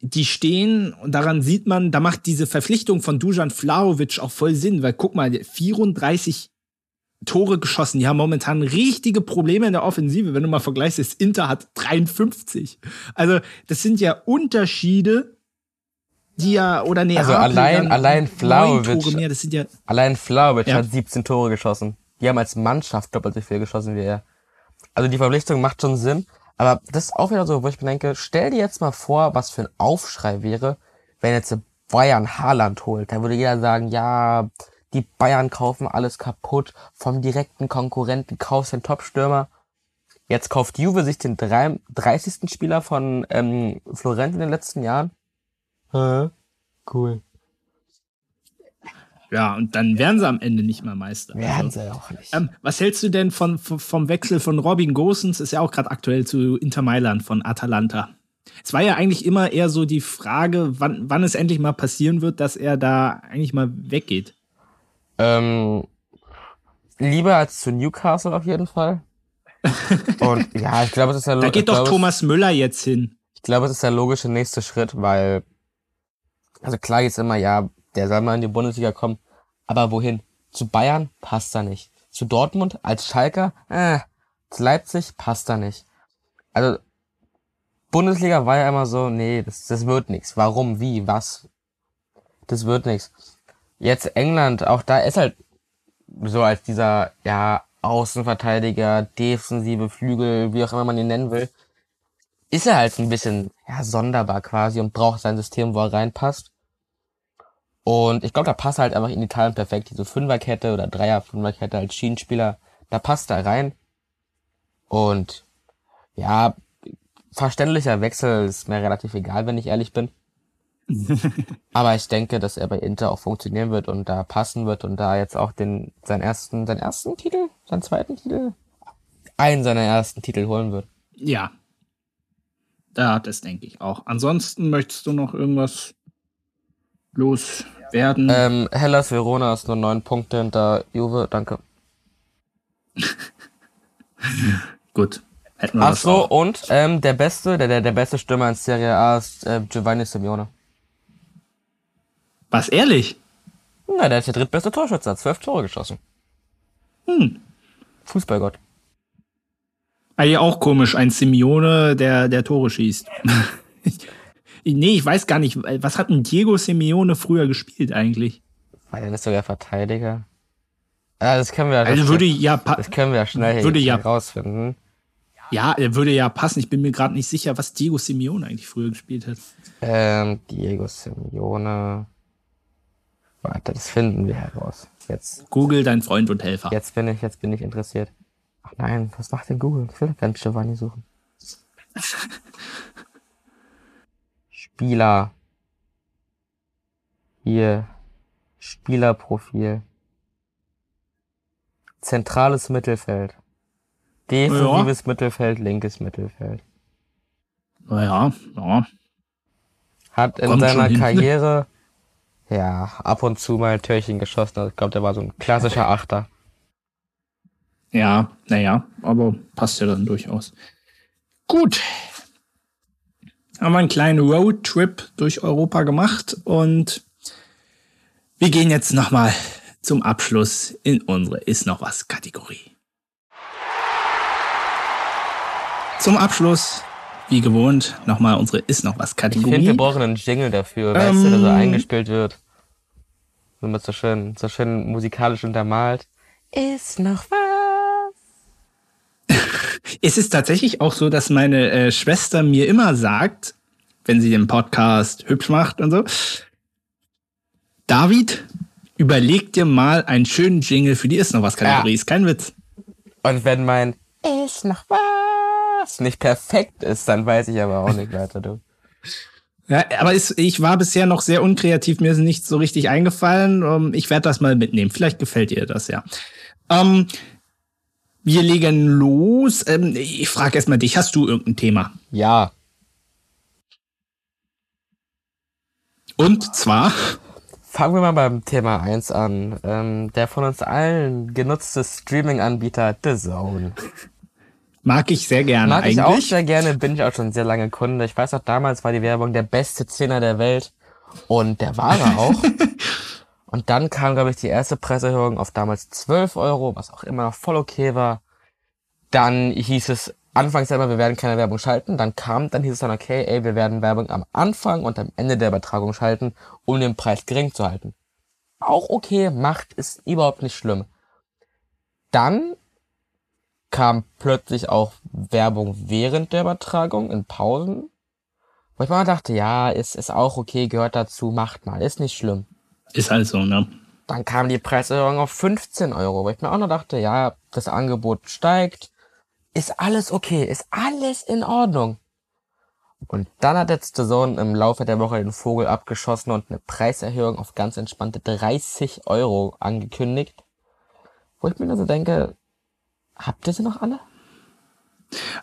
die stehen, und daran sieht man, da macht diese Verpflichtung von Dujan Flaovic auch voll Sinn, weil guck mal, 34 Tore geschossen. Die haben momentan richtige Probleme in der Offensive. Wenn du mal vergleichst, das Inter hat 53. Also, das sind ja Unterschiede, die ja, oder nee, also allein, allein Flauwitsch, mehr, das sind ja, allein Flauwitsch ja. hat 17 Tore geschossen. Die haben als Mannschaft doppelt so viel geschossen wie er. Also die Verpflichtung macht schon Sinn. Aber das ist auch wieder so, wo ich mir denke, stell dir jetzt mal vor, was für ein Aufschrei wäre, wenn jetzt Bayern Haaland holt. Da würde jeder sagen, ja, die Bayern kaufen alles kaputt, vom direkten Konkurrenten kaufst den Top-Stürmer. Jetzt kauft Juve sich den 30. Spieler von ähm, Florent in den letzten Jahren. Hä? Cool. Ja, und dann werden sie am Ende nicht mehr Meister. Werden also, sie auch nicht. Ähm, was hältst du denn von, vom Wechsel von Robin Gosens? Ist ja auch gerade aktuell zu Inter Mailand von Atalanta. Es war ja eigentlich immer eher so die Frage, wann, wann es endlich mal passieren wird, dass er da eigentlich mal weggeht. Ähm, lieber als zu Newcastle auf jeden Fall. Und ja, ich glaube, es ist ja Da geht doch Thomas Müller jetzt hin. Ich glaube, es ist der logische nächste Schritt, weil, also klar jetzt immer, ja, der soll mal in die Bundesliga kommen. Aber wohin? Zu Bayern passt er nicht. Zu Dortmund als Schalker, äh, Leipzig passt da nicht. Also, Bundesliga war ja immer so, nee, das, das wird nichts. Warum, wie, was? Das wird nichts. Jetzt England, auch da ist halt so als dieser, ja, Außenverteidiger, defensive Flügel, wie auch immer man ihn nennen will, ist er halt ein bisschen, ja, sonderbar quasi und braucht sein System, wo er reinpasst. Und ich glaube, da passt halt einfach in Italien perfekt. Diese Fünferkette oder Dreier-Fünferkette als Schienenspieler, da passt er rein. Und ja, verständlicher Wechsel ist mir relativ egal, wenn ich ehrlich bin. Aber ich denke, dass er bei Inter auch funktionieren wird und da passen wird und da jetzt auch den, seinen ersten, seinen ersten Titel, seinen zweiten Titel, einen seiner ersten Titel holen wird. Ja. Da, das denke ich auch. Ansonsten möchtest du noch irgendwas loswerden? Ähm, Hellas Verona ist nur neun Punkte hinter Juve, danke. Gut. Hätten wir Ach so, und ähm, der beste, der, der, der beste Stürmer in Serie A ist äh, Giovanni Simeone. Was, ehrlich? Na, der ist der drittbeste Torschütze, hat zwölf Tore geschossen. Hm. Fußballgott. Eigentlich auch komisch, ein Simeone, der, der Tore schießt. nee, ich weiß gar nicht, was hat ein Diego Simeone früher gespielt eigentlich? War der nicht sogar Verteidiger? Ja, das können wir ja, also würde ja das können wir ja schnell würde ja herausfinden. Ja, er würde ja passen. Ich bin mir gerade nicht sicher, was Diego Simeone eigentlich früher gespielt hat. Ähm, Diego Simeone. Warte, das finden wir heraus. Jetzt. Google dein Freund und Helfer. Jetzt bin ich, jetzt bin ich interessiert. Ach nein, was macht denn Google? Ich will doch keinen Giovanni suchen. Spieler. Hier. Spielerprofil. Zentrales Mittelfeld. Defensives ja. Mittelfeld, linkes Mittelfeld. Naja, ja. Hat in Kommt seiner Karriere ja ab und zu mal ein Türchen geschossen. Also ich glaube, der war so ein klassischer Achter. Ja, naja, aber passt ja dann durchaus. Gut. Haben wir einen kleinen Roadtrip durch Europa gemacht und wir gehen jetzt nochmal zum Abschluss in unsere Ist noch was Kategorie. Zum Abschluss, wie gewohnt, nochmal unsere Ist noch was Kategorie. Ich finde, wir brauchen einen Jingle dafür, weißt ähm, du, der so eingespielt wird. So mit so schön, so schön musikalisch untermalt. Ist noch was? Es ist tatsächlich auch so, dass meine äh, Schwester mir immer sagt, wenn sie den Podcast hübsch macht und so, David, überleg dir mal einen schönen Jingle für die Ist noch was Kategorie. Ja. Ist kein Witz. Und wenn mein Ist noch was nicht perfekt ist, dann weiß ich aber auch nicht weiter, du. Ja, aber ist, ich war bisher noch sehr unkreativ, mir ist nicht so richtig eingefallen. Ähm, ich werde das mal mitnehmen. Vielleicht gefällt dir das ja. Ähm, wir legen los. Ähm, ich frage erstmal dich, hast du irgendein Thema? Ja. Und zwar? Fangen wir mal beim Thema 1 an. Ähm, der von uns allen genutzte Streaming-Anbieter The Zone. Mag ich sehr gerne. Mag eigentlich. ich auch sehr gerne, bin ich auch schon sehr lange Kunde. Ich weiß auch, damals war die Werbung der beste Zehner der Welt. Und der war er auch. und dann kam, glaube ich, die erste Preiserhöhung auf damals 12 Euro, was auch immer noch voll okay war. Dann hieß es anfangs selber, wir werden keine Werbung schalten. Dann kam, dann hieß es dann, okay, ey, wir werden Werbung am Anfang und am Ende der Übertragung schalten, um den Preis gering zu halten. Auch okay, macht, ist überhaupt nicht schlimm. Dann kam plötzlich auch Werbung während der Übertragung in Pausen. Wo ich mal dachte, ja, ist, ist auch okay, gehört dazu, macht mal, ist nicht schlimm. Ist halt so, ne? Dann kam die Preiserhöhung auf 15 Euro, wo ich mir auch noch dachte, ja, das Angebot steigt, ist alles okay, ist alles in Ordnung. Und dann hat jetzt der Sohn im Laufe der Woche den Vogel abgeschossen und eine Preiserhöhung auf ganz entspannte 30 Euro angekündigt. Wo ich mir also denke, Habt ihr sie noch alle?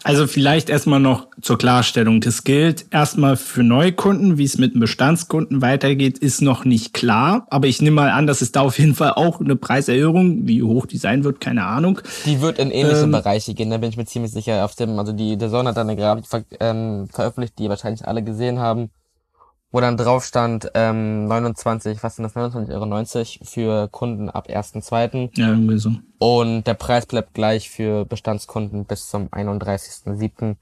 Also vielleicht erstmal noch zur Klarstellung. Das gilt erstmal für Neukunden. Wie es mit dem Bestandskunden weitergeht, ist noch nicht klar. Aber ich nehme mal an, dass es da auf jeden Fall auch eine Preiserhöhung, wie hoch die sein wird, keine Ahnung. Die wird in ähnliche ähm, Bereiche gehen, da bin ich mir ziemlich sicher. Auf dem, also die, der Sonne hat da eine Grafik ver, ähm, veröffentlicht, die ihr wahrscheinlich alle gesehen haben. Wo dann drauf stand, ähm, 29, was sind das, 29,90 Euro für Kunden ab 1.2. Ja, irgendwie so. Und der Preis bleibt gleich für Bestandskunden bis zum 31.07.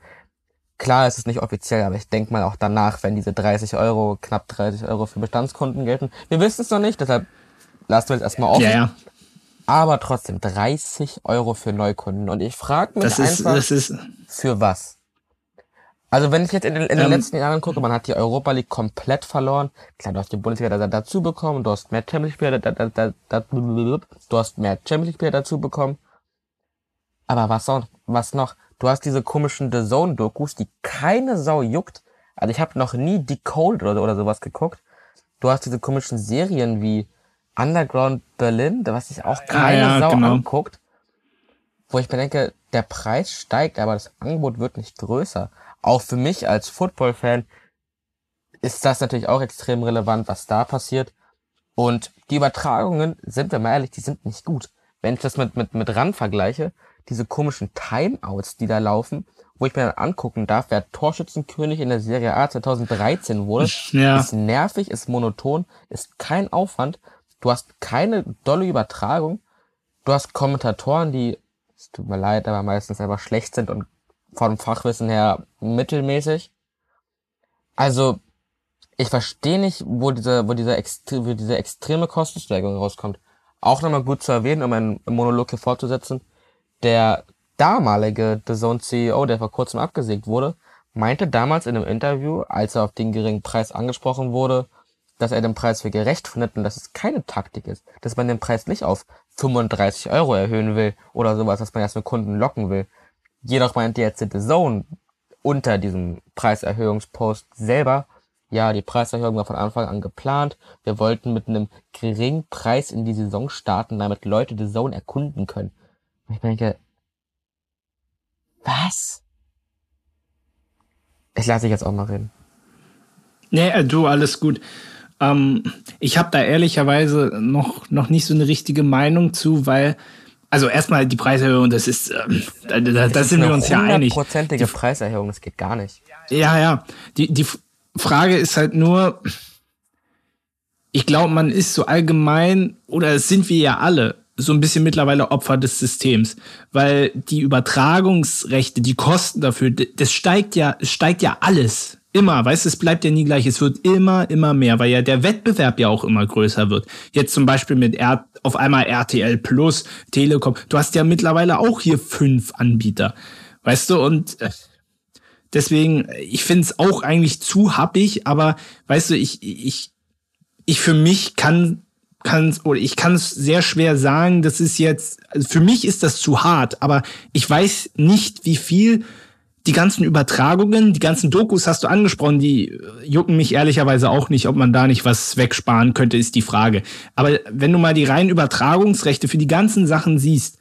Klar, es ist nicht offiziell, aber ich denke mal auch danach, wenn diese 30 Euro, knapp 30 Euro für Bestandskunden gelten. Wir wissen es noch nicht, deshalb lassen wir es erstmal offen. Ja, ja. Aber trotzdem 30 Euro für Neukunden. Und ich frage mich Das ist, einfach, das ist, für was? Also wenn ich jetzt in den, in den Ähm, letzten Jahren gucke, man hat die Europa League komplett verloren. Klar, du hast die Bundesliga da, dazu bekommen, du hast mehr Champions League da, da, da, da, du hast mehr Champions League dazu bekommen. Aber was noch? Was noch? Du hast diese komischen The Zone Dokus, die keine Sau juckt. Also ich habe noch nie Decoded oder, oder sowas geguckt. Du hast diese komischen Serien wie Underground Berlin, was sich auch keine ja, Sau genau. anguckt. Wo ich mir denke, der Preis steigt, aber das Angebot wird nicht größer. Auch für mich als Football-Fan ist das natürlich auch extrem relevant, was da passiert. Und die Übertragungen, sind wir mal ehrlich, die sind nicht gut. Wenn ich das mit, mit, mit RAN vergleiche, diese komischen Timeouts, die da laufen, wo ich mir dann angucken darf, wer Torschützenkönig in der Serie A 2013 wurde, ja. ist nervig, ist monoton, ist kein Aufwand. Du hast keine dolle Übertragung. Du hast Kommentatoren, die, es tut mir leid, aber meistens einfach schlecht sind und vom Fachwissen her mittelmäßig. Also, ich verstehe nicht, wo diese, wo diese, extre wo diese extreme Kostensteigerung rauskommt. Auch nochmal gut zu erwähnen, um einen Monolog hier fortzusetzen. Der damalige The Zone CEO, der vor kurzem abgesägt wurde, meinte damals in einem Interview, als er auf den geringen Preis angesprochen wurde, dass er den Preis für gerecht findet und dass es keine Taktik ist, dass man den Preis nicht auf 35 Euro erhöhen will oder sowas, dass man erstmal Kunden locken will. Jedoch meinte jetzt The Zone unter diesem Preiserhöhungspost selber, ja, die Preiserhöhung war von Anfang an geplant. Wir wollten mit einem geringen Preis in die Saison starten, damit Leute The Zone erkunden können. Ich denke, was? Ich lasse dich jetzt auch mal reden. Nee, äh, du, alles gut. Ähm, ich habe da ehrlicherweise noch, noch nicht so eine richtige Meinung zu, weil, also erstmal die Preiserhöhung, das ist, ähm, da, da, da sind wir uns ja einig. Prozentige Preiserhöhung, das geht gar nicht. Ja, ja. Die, die Frage ist halt nur, ich glaube, man ist so allgemein, oder es sind wir ja alle, so ein bisschen mittlerweile Opfer des Systems, weil die Übertragungsrechte, die Kosten dafür, das steigt ja, steigt ja alles. Immer, weißt du, es bleibt ja nie gleich. Es wird immer, immer mehr, weil ja der Wettbewerb ja auch immer größer wird. Jetzt zum Beispiel mit R auf einmal RTL Plus, Telekom. Du hast ja mittlerweile auch hier fünf Anbieter. Weißt du, und äh, deswegen, ich finde es auch eigentlich zu happig, aber weißt du, ich, ich, ich für mich kann kann oder ich kann es sehr schwer sagen, das ist jetzt also für mich ist das zu hart, aber ich weiß nicht, wie viel die ganzen Übertragungen, die ganzen Dokus hast du angesprochen, die jucken mich ehrlicherweise auch nicht, ob man da nicht was wegsparen könnte, ist die Frage. Aber wenn du mal die reinen Übertragungsrechte für die ganzen Sachen siehst,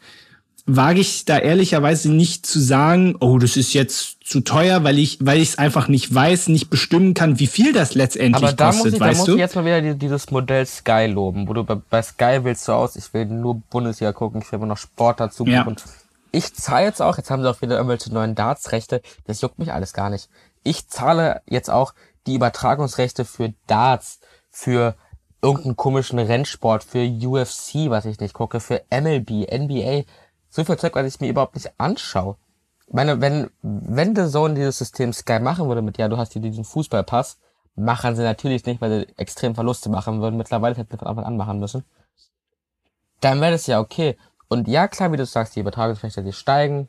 wage ich da ehrlicherweise nicht zu sagen, oh, das ist jetzt zu teuer, weil ich, weil ich es einfach nicht weiß, nicht bestimmen kann, wie viel das letztendlich Aber da kostet, muss ich, da weißt muss du? ich jetzt mal wieder dieses Modell Sky loben, wo du bei, bei Sky willst du aus, ich will nur Bundesliga gucken, ich will immer noch Sport dazu Ja. gucken. Ich zahle jetzt auch, jetzt haben sie auch wieder irgendwelche neuen Darts-Rechte, das juckt mich alles gar nicht. Ich zahle jetzt auch die Übertragungsrechte für Darts, für irgendeinen komischen Rennsport, für UFC, was ich nicht gucke, für MLB, NBA, so viel Zeug, was ich mir überhaupt nicht anschaue. Ich meine, wenn, wenn The Zone dieses System Sky machen würde mit, ja, du hast hier diesen Fußballpass, machen sie natürlich nicht, weil sie extrem Verluste machen würden. Mittlerweile hätten sie von Anfang an machen müssen. Dann wäre das ja okay. Und ja, klar, wie du sagst, die Übertragungsrechte, die steigen,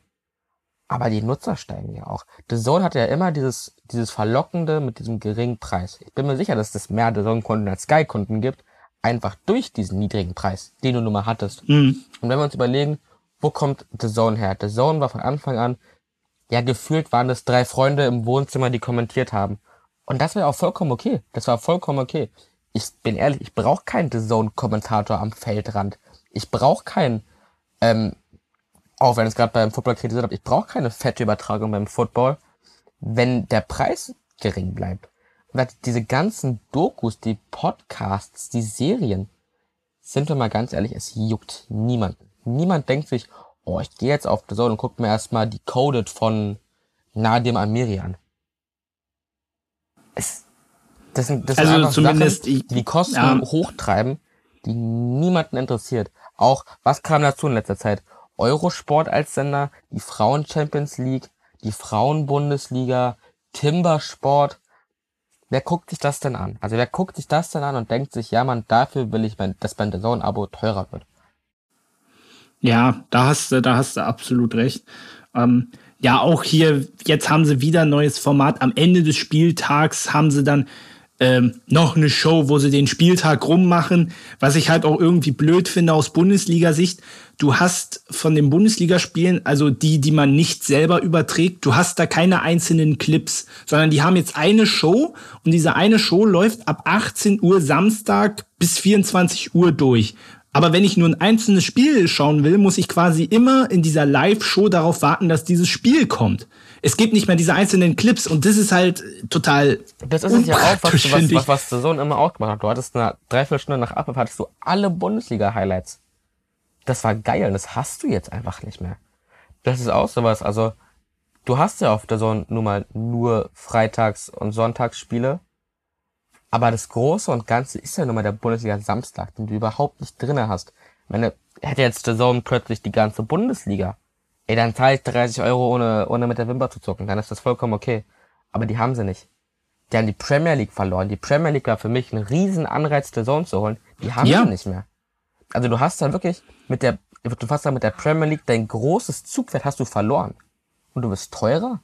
aber die Nutzer steigen ja auch. The Zone hat ja immer dieses, dieses Verlockende mit diesem geringen Preis. Ich bin mir sicher, dass es mehr The Zone-Kunden als Sky-Kunden gibt, einfach durch diesen niedrigen Preis, den du nun mal hattest. Hm. Und wenn wir uns überlegen, wo kommt The Zone her? The Zone war von Anfang an, ja, gefühlt waren es drei Freunde im Wohnzimmer, die kommentiert haben. Und das war auch vollkommen okay. Das war vollkommen okay. Ich bin ehrlich, ich brauche keinen The Zone-Kommentator am Feldrand. Ich brauche keinen, ähm, auch wenn es gerade beim Football kritisiert habe, ich brauche keine fette Übertragung beim Football, wenn der Preis gering bleibt. Und diese ganzen Dokus, die Podcasts, die Serien, sind wir mal ganz ehrlich, es juckt niemanden. Niemand denkt sich, oh, ich gehe jetzt auf The Zone und guck mir erstmal die Coded von Nadim Amiri an. Es, Das sind, das Also sind einfach zumindest Sachen, ich- die die Kosten ja. hochtreiben, die niemanden interessiert. Auch, was kam dazu in letzter Zeit? Eurosport als Sender, die Frauen Champions League, die Frauen-Bundesliga, Timbersport. Wer guckt sich das denn an? Also wer guckt sich das denn an und denkt sich, ja man, dafür will ich, mein, dass mein Zone-Abo teurer wird. Ja, da hast du, da hast du absolut recht. Ähm, ja, auch hier, jetzt haben sie wieder ein neues Format. Am Ende des Spieltags haben sie dann ähm, noch eine Show, wo sie den Spieltag rummachen, was ich halt auch irgendwie blöd finde aus Bundesliga-Sicht. Du hast von den Bundesligaspielen, also die, die man nicht selber überträgt, du hast da keine einzelnen Clips, sondern die haben jetzt eine Show und diese eine Show läuft ab 18 Uhr Samstag bis 24 Uhr durch. Aber wenn ich nur ein einzelnes Spiel schauen will, muss ich quasi immer in dieser Live-Show darauf warten, dass dieses Spiel kommt. Es gibt nicht mehr diese einzelnen Clips und das ist halt total. Das ist es ja auch, was, du- was, was, was der Sohn immer auch gemacht hat. Du hattest eine Dreiviertelstunde nach Abpfiff, hattest du alle Bundesliga-Highlights. Das war geil und das hast du jetzt einfach nicht mehr. Das ist auch sowas, also du hast ja auf der Sohn nun mal nur Freitags- und Sonntagsspiele. Aber das Große und Ganze ist ja nun mal der Bundesliga Samstag, den du überhaupt nicht drinne hast. Ich meine, hätte jetzt der Zone plötzlich die ganze Bundesliga, ey, dann zahle ich 30 Euro ohne, ohne mit der Wimper zu zucken, dann ist das vollkommen okay. Aber die haben sie nicht. Die haben die Premier League verloren. Die Premier League war für mich ein riesen Anreiz, der Zone zu holen. Die haben Ja. sie nicht mehr. Also du hast da wirklich mit der, du hast da mit der Premier League dein großes Zugpferd hast du verloren. Und du bist teurer?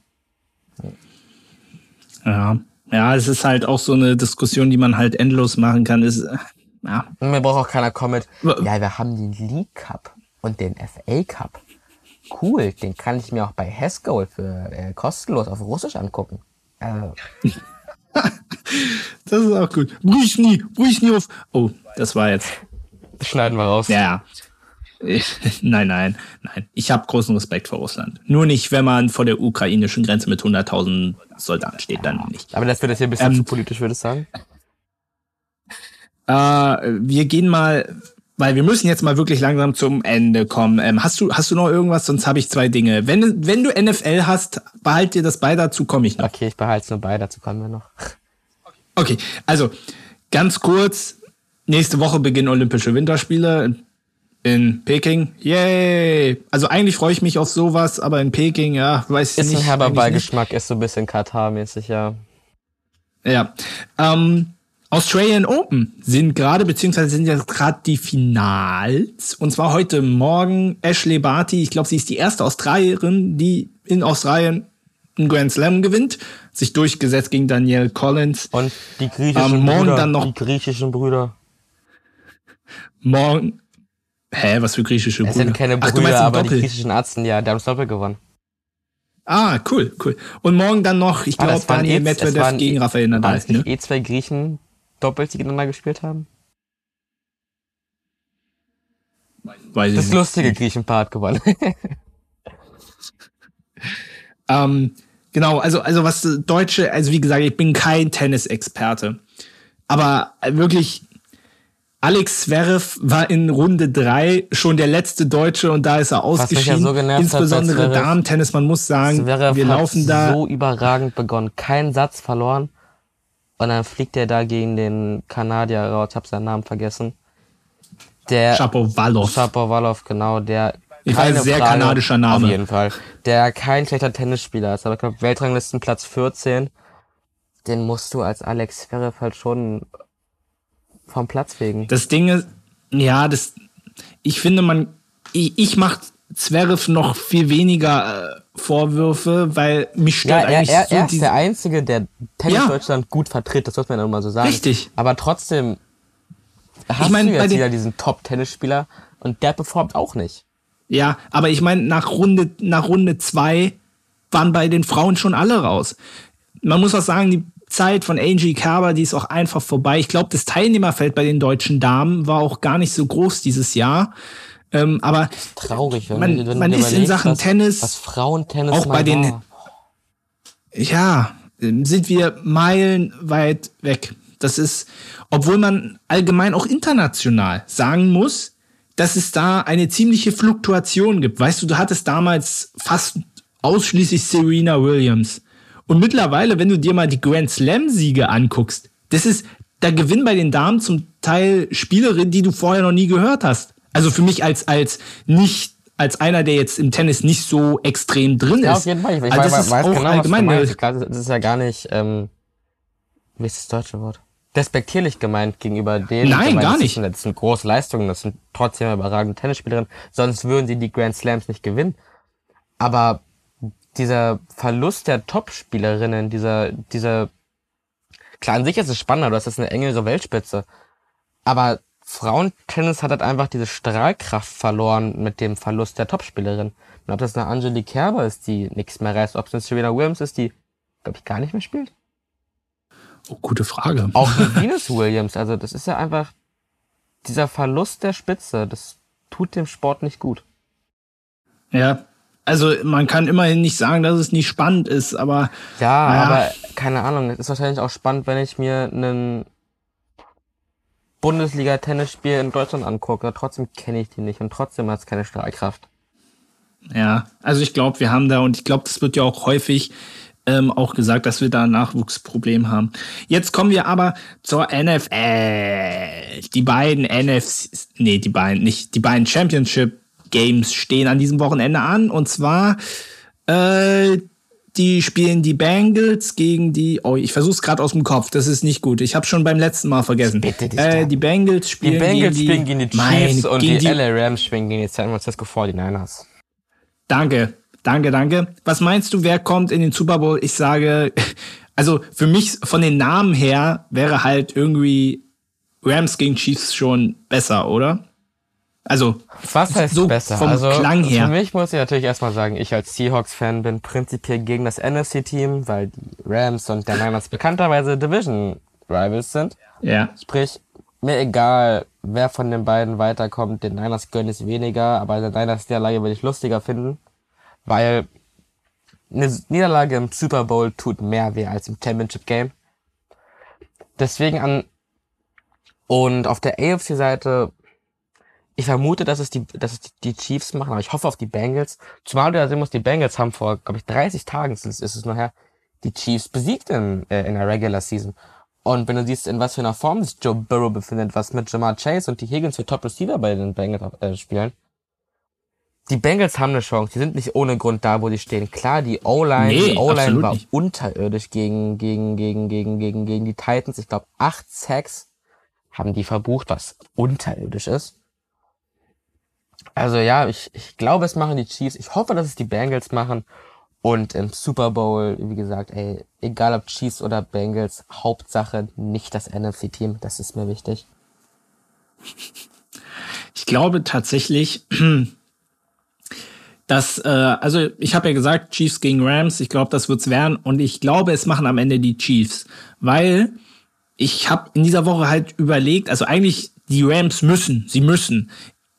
Ja. Ja, es ist halt auch so eine Diskussion, die man halt endlos machen kann. Ist, äh, ja. Mir braucht auch keiner kommen mit, Wa- ja, wir haben den League Cup und den FA Cup. Cool, den kann ich mir auch bei Haskell für äh, kostenlos auf Russisch angucken. Äh, Das ist auch gut. Brüch nie, brüch nie auf. Oh, das war jetzt. das schneiden wir raus. Ja, ja. Nein, nein, nein. Ich habe großen Respekt vor Russland. Nur nicht, wenn man vor der ukrainischen Grenze mit 100.000 Soldaten steht, dann nicht. Aber das wird jetzt hier ein bisschen Ähm, zu politisch, würde ich sagen. Äh, wir gehen mal, weil wir müssen jetzt mal wirklich langsam zum Ende kommen. Ähm, hast du, hast du noch irgendwas? Sonst habe ich zwei Dinge. Wenn, wenn du NFL hast, behalt dir das bei. Dazu komme ich noch. Okay, ich behalte es nur bei, dazu kommen wir noch. Okay, also ganz kurz. Nächste Woche beginnen Olympische Winterspiele in Peking. Yay! Also eigentlich freue ich mich auf sowas, aber in Peking, ja, weiß ich Ist nicht. ein herber. Beigeschmack, ist so ein bisschen Katar-mäßig, ja. Ja. Ähm, Australian Open sind gerade, beziehungsweise sind ja gerade die Finals. Und zwar heute Morgen Ashley Barty. Ich glaube, sie ist die erste Australierin, die in Australien einen Grand Slam gewinnt. Sich durchgesetzt gegen Danielle Collins. Und die griechischen Ähm, morgen Brüder. dann noch- Die griechischen Brüder. Morgen. Hä, was für griechische Es Brüder? sind keine Ach, du Brüder, meinst aber die Doppel. griechischen Ärzten, ja, die haben das Doppel gewonnen. Ah, cool, cool. Und morgen dann noch, ich glaube, waren Daniel es Medvedev waren gegen Rafael Waren Nadal. es nicht Ne? eh zwei Griechen doppelt, die gegeneinander gespielt haben? Weiß ich Das lustige Griechenpaar hat gewonnen. Ähm, genau, also, also was Deutsche, also wie gesagt, ich bin kein Tennisexperte. Aber wirklich, Alex Zverev war in Runde drei schon der letzte Deutsche und da ist er ausgeschieden. so Insbesondere. Damen-Tennis, man muss sagen, Zverev wir hat laufen da. so überragend begonnen. Keinen Satz verloren. Und dann fliegt er da gegen den Kanadier raus, ich hab seinen Namen vergessen. Der Shapovalov. Shapovalov, genau, der Ich weiß, sehr Frage, kanadischer Name. Auf jeden Fall. Der kein schlechter Tennisspieler ist, aber ich glaube Weltranglistenplatz 14. Den musst du als Alex Zverev halt schon vom Platz fegen. Das Ding ist, ja, das, ich finde, man, ich, ich mache Zverev noch viel weniger äh, Vorwürfe, weil mich Ja, stört er, eigentlich er, so er ist der Einzige, der Tennis Ja. Deutschland gut vertritt, das muss man ja immer so sagen. Richtig. Aber trotzdem hast mein, du jetzt wieder diesen Top-Tennisspieler und der performt auch nicht. Ja, aber ich meine, nach Runde, nach Runde zwei waren bei den Frauen schon alle raus. Man muss auch sagen, die Zeit von Angie Kerber, die ist auch einfach vorbei. Ich glaube, das Teilnehmerfeld bei den deutschen Damen war auch gar nicht so groß dieses Jahr. Ähm, aber Traurig, wenn Man- wenn man ist in Sachen was, Tennis was Frauentennis auch bei den- war. ja, ähm, sind wir meilenweit weg. Das ist, obwohl man allgemein auch international sagen muss, dass es da eine ziemliche Fluktuation gibt. Weißt du, du hattest damals fast ausschließlich Serena Williams. Und mittlerweile, wenn du dir mal die Grand Slam-Siege anguckst, das ist, da gewinnen bei den Damen zum Teil Spielerinnen, die du vorher noch nie gehört hast. Also für mich als, als nicht als einer, der jetzt im Tennis nicht so extrem drin ist. Ja, auf jeden Fall. Ich, ich also weiß, weiß genau, allgemein was Klar, das ist ja gar nicht, ähm, wie ist das deutsche Wort? Despektierlich gemeint gegenüber denen. Nein, gar nicht. Das sind, das sind große Leistungen, das sind trotzdem überragende Tennisspielerinnen, sonst würden sie die Grand Slams nicht gewinnen. Aber dieser Verlust der Top-Spielerinnen, dieser, dieser, klar, an sich ist es spannender, du hast jetzt eine engere Weltspitze. Aber Frauentennis hat halt einfach diese Strahlkraft verloren mit dem Verlust der Topspielerin. Und ob das eine Angelique Kerber ist, die nichts mehr reißt, ob es eine Serena Williams ist, die, glaube ich, gar nicht mehr spielt. Oh, gute Frage. Auch Venus Williams, also das ist ja einfach dieser Verlust der Spitze, das tut dem Sport nicht gut. Ja, also man kann immerhin nicht sagen, dass es nicht spannend ist, aber. Ja, naja. aber keine Ahnung, es ist wahrscheinlich auch spannend, wenn ich mir einen Bundesliga-Tennisspiel in Deutschland angucke. Trotzdem kenne ich die nicht und trotzdem hat es keine Strahlkraft. Ja, also ich glaube, wir haben da, und ich glaube, das wird ja auch häufig ähm, auch gesagt, dass wir da ein Nachwuchsproblem haben. Jetzt kommen wir aber zur NFL. Die beiden NFCs, nee, die beiden, nicht, die beiden Championship Games stehen an diesem Wochenende an. Und zwar äh, die spielen die Bengals gegen die. Oh, ich versuch's gerade aus dem Kopf. Das ist nicht gut. Ich habe schon beim letzten Mal vergessen. Äh, die Bengals spielen die Bengals gegen spielen gegen die Chiefs mein, und die, die LA Rams spielen gegen die San Francisco 49ers. Danke, danke, danke. Was meinst du, wer kommt in den Super Bowl? Ich sage, also für mich von den Namen her wäre halt irgendwie Rams gegen Chiefs schon besser, oder? Also, was heißt so besser? Vom also, Klang her. Für mich muss ich natürlich erstmal sagen, ich als Seahawks-Fan bin prinzipiell gegen das NFC-Team, weil die Rams und der Niners bekannterweise Division-Rivals sind. Ja. Sprich, mir egal, wer von den beiden weiterkommt, den Niners gönne ich weniger, aber der Niners Niederlage würde ich lustiger finden, weil eine Niederlage im Super Bowl tut mehr weh als im Championship Game. Deswegen an und auf der AFC-Seite ich vermute, dass es die, dass es die Chiefs machen, aber ich hoffe auf die Bengals. Zumal du ja sehen musst, die Bengals haben vor, glaube ich, 30 Tagen, ist es nachher, die Chiefs besiegt in, äh, in der Regular Season. Und wenn du siehst, in was für einer Form sich Joe Burrow befindet, was mit Jamar Chase und die Higgins für Top Receiver bei den Bengals äh, spielen, die Bengals haben eine Chance. Die sind nicht ohne Grund da, wo sie stehen. Klar, die O-Line, nee, die O-Line war nicht. unterirdisch gegen, gegen, gegen, gegen, gegen, gegen die Titans. Ich glaube, acht Sacks haben die verbucht, was unterirdisch ist. Also ja, ich, ich glaube, es machen die Chiefs. Ich hoffe, dass es die Bengals machen. Und im Super Bowl, wie gesagt, ey, egal ob Chiefs oder Bengals, Hauptsache nicht das NFC-Team. Das ist mir wichtig. Ich glaube tatsächlich, dass, äh, also ich habe ja gesagt, Chiefs gegen Rams, ich glaube, das wird's werden. Und ich glaube, es machen am Ende die Chiefs. Weil ich habe in dieser Woche halt überlegt, also eigentlich die Rams müssen, sie müssen.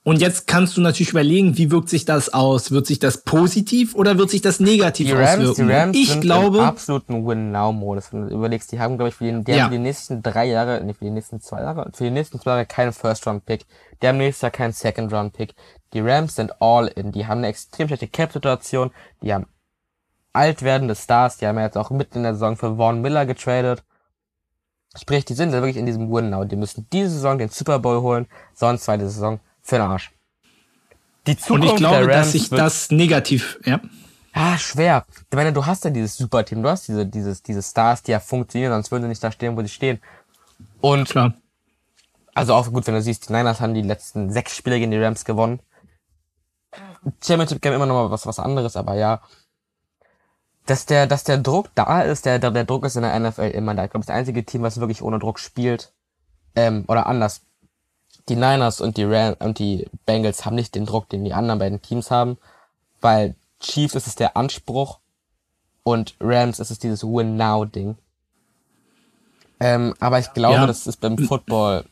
Und jetzt kannst du natürlich überlegen, wie wirkt sich das aus? Wird sich das positiv oder wird sich das negativ die Rams, auswirken? Die Rams ich sind glaube, im absoluten Win-Now-Modus. Wenn du überlegst, die haben, glaube ich, für die, die, ja. haben für die nächsten drei Jahre, nicht für die nächsten zwei Jahre, für die nächsten zwei Jahre keinen First-Round-Pick. Die haben nächstes Jahr keinen Second-Round-Pick. Die Rams sind all in. Die haben eine extrem schlechte Cap-Situation. Die haben alt werdende Stars. Die haben ja jetzt auch mitten in der Saison für Vaughn Miller getradet. Sprich, die sind wirklich in diesem Win-Now. Die müssen diese Saison den Super Bowl holen, sonst zweite Saison für den Arsch. Die Zukunft Und ich glaube, dass sich das negativ, ja. Ah, schwer. Ich meine, du hast ja dieses Superteam, du hast diese, dieses, diese Stars, die ja funktionieren, sonst würden sie nicht da stehen, wo sie stehen. Und, Klar. also auch gut, wenn du siehst, die Niners haben die letzten sechs Spiele gegen die Rams gewonnen. Championship Game immer noch mal was, was anderes, aber ja. Dass der, dass der Druck da ist, der, der, der Druck ist in der NFL immer da. Ich glaube, das einzige Team, was wirklich ohne Druck spielt, ähm, oder anders die Niners und die Ram und die Bengals haben nicht den Druck, den die anderen beiden Teams haben, weil Chiefs ist es der Anspruch und Rams ist es dieses Win-Now-Ding. Ähm, aber ich glaube, ja. das ist beim Football.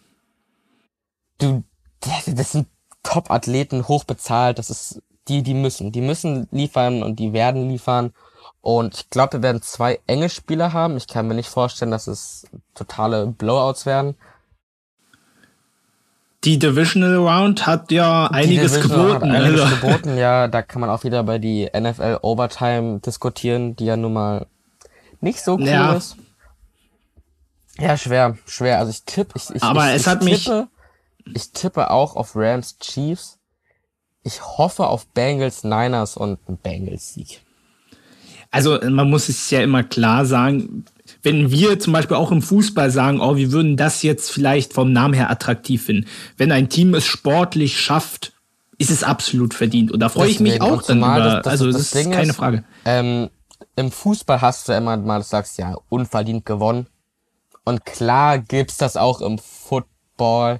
Du, das sind Top-Athleten, hochbezahlt, das ist, die, die müssen, die müssen liefern und die werden liefern. Und ich glaube, wir werden zwei enge Spieler haben. Ich kann mir nicht vorstellen, dass es totale Blowouts werden. Die Divisional Round hat ja einiges geboten. Hat einiges also. geboten, ja. Da kann man auch wieder bei die NFL Overtime diskutieren, die ja nun mal nicht so cool ja. ist. Ja, schwer, schwer. Also ich tippe, ich, ich, Aber ich, es ich hat tippe, ich tippe auch auf Rams Chiefs. Ich hoffe auf Bengals Niners und einen Bengals Sieg. Also man muss es ja immer klar sagen, wenn wir zum Beispiel auch im Fußball sagen, oh, wir würden das jetzt vielleicht vom Namen her attraktiv finden. Wenn ein Team es sportlich schafft, ist es absolut verdient. Und da freue ich mich auch dann über. Das, das, also das, das ist keine ist, Frage. Ähm, Im Fußball hast du immer mal, du sagst ja, unverdient gewonnen. Und klar gibt's das auch im Football,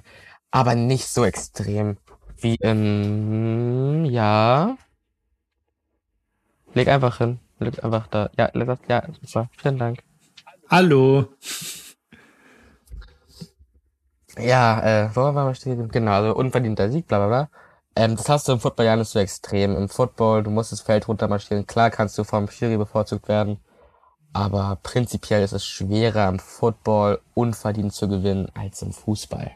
aber nicht so extrem wie im, ja. Leg einfach hin. Leg einfach da. Ja, ja, super. Vielen Dank. Hallo. Ja, äh, wo waren wir stehen? Genau, also unverdienter Sieg, bla bla bla. Ähm, das hast du im Football ja nicht so extrem. Im Football, du musst das Feld runtermarschieren. Klar kannst du vom Schiri bevorzugt werden. Aber prinzipiell ist es schwerer im Football unverdient zu gewinnen als im Fußball.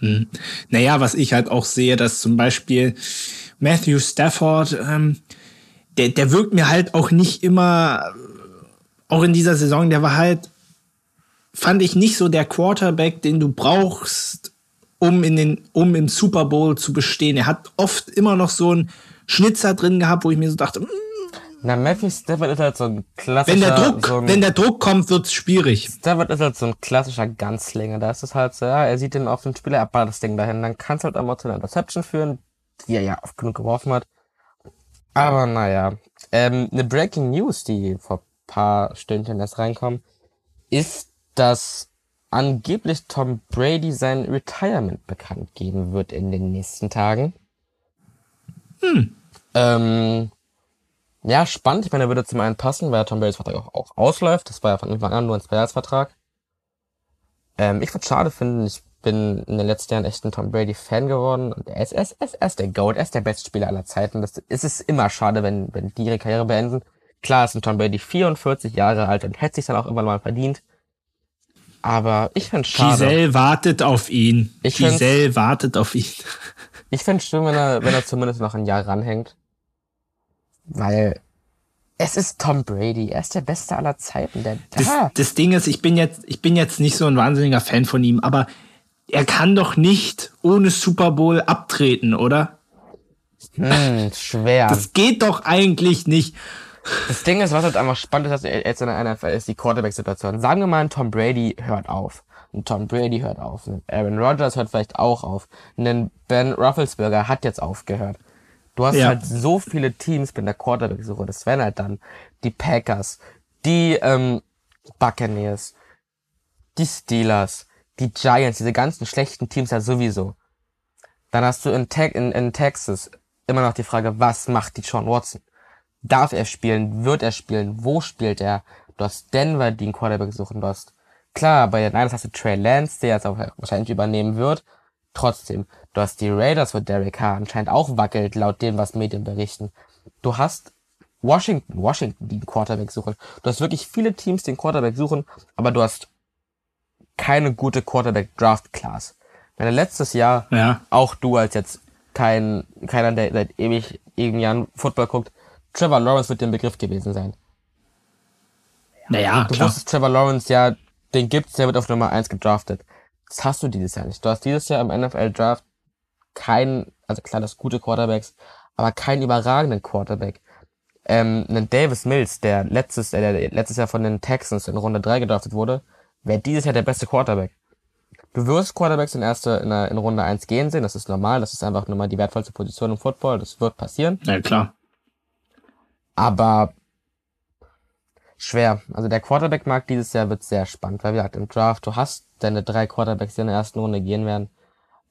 Hm. Naja, was ich halt auch sehe, dass zum Beispiel Matthew Stafford, ähm, der, der wirkt mir halt auch nicht immer auch in dieser Saison, der war halt, fand ich nicht so der Quarterback, den du brauchst, um in den, um im Super Bowl zu bestehen. Er hat oft immer noch so einen Schnitzer drin gehabt, wo ich mir so dachte, mm, na, Matthew Stafford ist halt so ein klassischer. Wenn der Druck, so ein, wenn der Druck kommt, wird's schwierig. Stafford ist halt so ein klassischer Ganzlinge. Da ist es halt so, ja, er sieht den auf den Spieler, er das Ding dahin. Dann kann es halt auch mal zu einer Interception führen, die er ja oft genug geworfen hat. Aber naja. Ähm, eine Breaking News, die vor paar Stündchen erst reinkommen, ist, dass angeblich Tom Brady sein Retirement bekannt geben wird in den nächsten Tagen. Hm. Ähm, ja, spannend. Ich meine, er würde zum einen passen, weil Tom Bradys Vertrag auch, auch ausläuft. Das war ja von Anfang an nur ein Zweijahresvertrag. Ähm, ich würde schade finden. Ich bin in den letzten Jahren echt ein Tom Brady-Fan geworden. Und er ist, er, ist, er ist der GOAT. Er ist der beste Spieler aller Zeiten. Das ist es immer schade, wenn, wenn die ihre Karriere beenden. Klar ist ein Tom Brady 44 Jahre alt und hätte sich dann auch irgendwann mal verdient. Aber ich fände schade. Giselle wartet auf ihn. Ich Giselle wartet auf ihn. Ich fände schön, wenn er, wenn er zumindest noch ein Jahr ranhängt. Weil es ist Tom Brady. Er ist der Beste aller Zeiten. Der, das, das Ding ist, ich bin jetzt, ich bin jetzt nicht so ein wahnsinniger Fan von ihm, aber er kann doch nicht ohne Super Bowl abtreten, oder? Hm, schwer. Das geht doch eigentlich nicht. Das Ding ist, was halt einfach spannend ist, dass jetzt in der NFL ist, die Quarterback-Situation. Sagen wir mal, ein Tom Brady hört auf. Ein Tom Brady hört auf. Ein Aaron Rodgers hört vielleicht auch auf. Ein Ben Rufflesberger hat jetzt aufgehört. Du hast ja. halt so viele Teams mit der Quarterback-Suche. Das wären halt dann die Packers, die ähm, Buccaneers, die Steelers, die Giants, diese ganzen schlechten Teams ja sowieso. Dann hast du in, Te in, in Texas immer noch die Frage, was macht die Sean Watson? Darf er spielen? Wird er spielen? Wo spielt er? Du hast Denver, die einen Quarterback suchen. Du hast, klar, bei den Niners hast du Trey Lance, der jetzt auch wahrscheinlich übernehmen wird. Trotzdem, du hast die Raiders, wo Derek Carr anscheinend auch wackelt, laut dem, was Medien berichten. Du hast Washington, Washington, die einen Quarterback suchen. Du hast wirklich viele Teams, die einen Quarterback suchen, aber du hast keine gute Quarterback-Draft-Class. Meine letztes Jahr, ja. auch du als jetzt kein, keiner, der seit ewig, ewigen Jahren Football guckt, Trevor Lawrence wird der Begriff gewesen sein. Naja, du klar. wusstest Trevor Lawrence, ja, den gibt's, der wird auf Nummer 1 gedraftet. Das hast du dieses Jahr nicht. Du hast dieses Jahr im NFL-Draft keinen, also klar, das gute Quarterbacks, aber keinen überragenden Quarterback. Ähm, einen Davis Mills, der letztes, äh, der letztes Jahr von den Texans in Runde 3 gedraftet wurde, wäre dieses Jahr der beste Quarterback. Du wirst Quarterbacks in erster, in, in Runde 1 gehen sehen, das ist normal, das ist einfach nur mal die wertvollste Position im Football, das wird passieren. Ja, klar. Aber schwer. Also der Quarterback-Markt dieses Jahr wird sehr spannend, weil wir halt im Draft, du hast deine drei Quarterbacks, die in der ersten Runde gehen werden.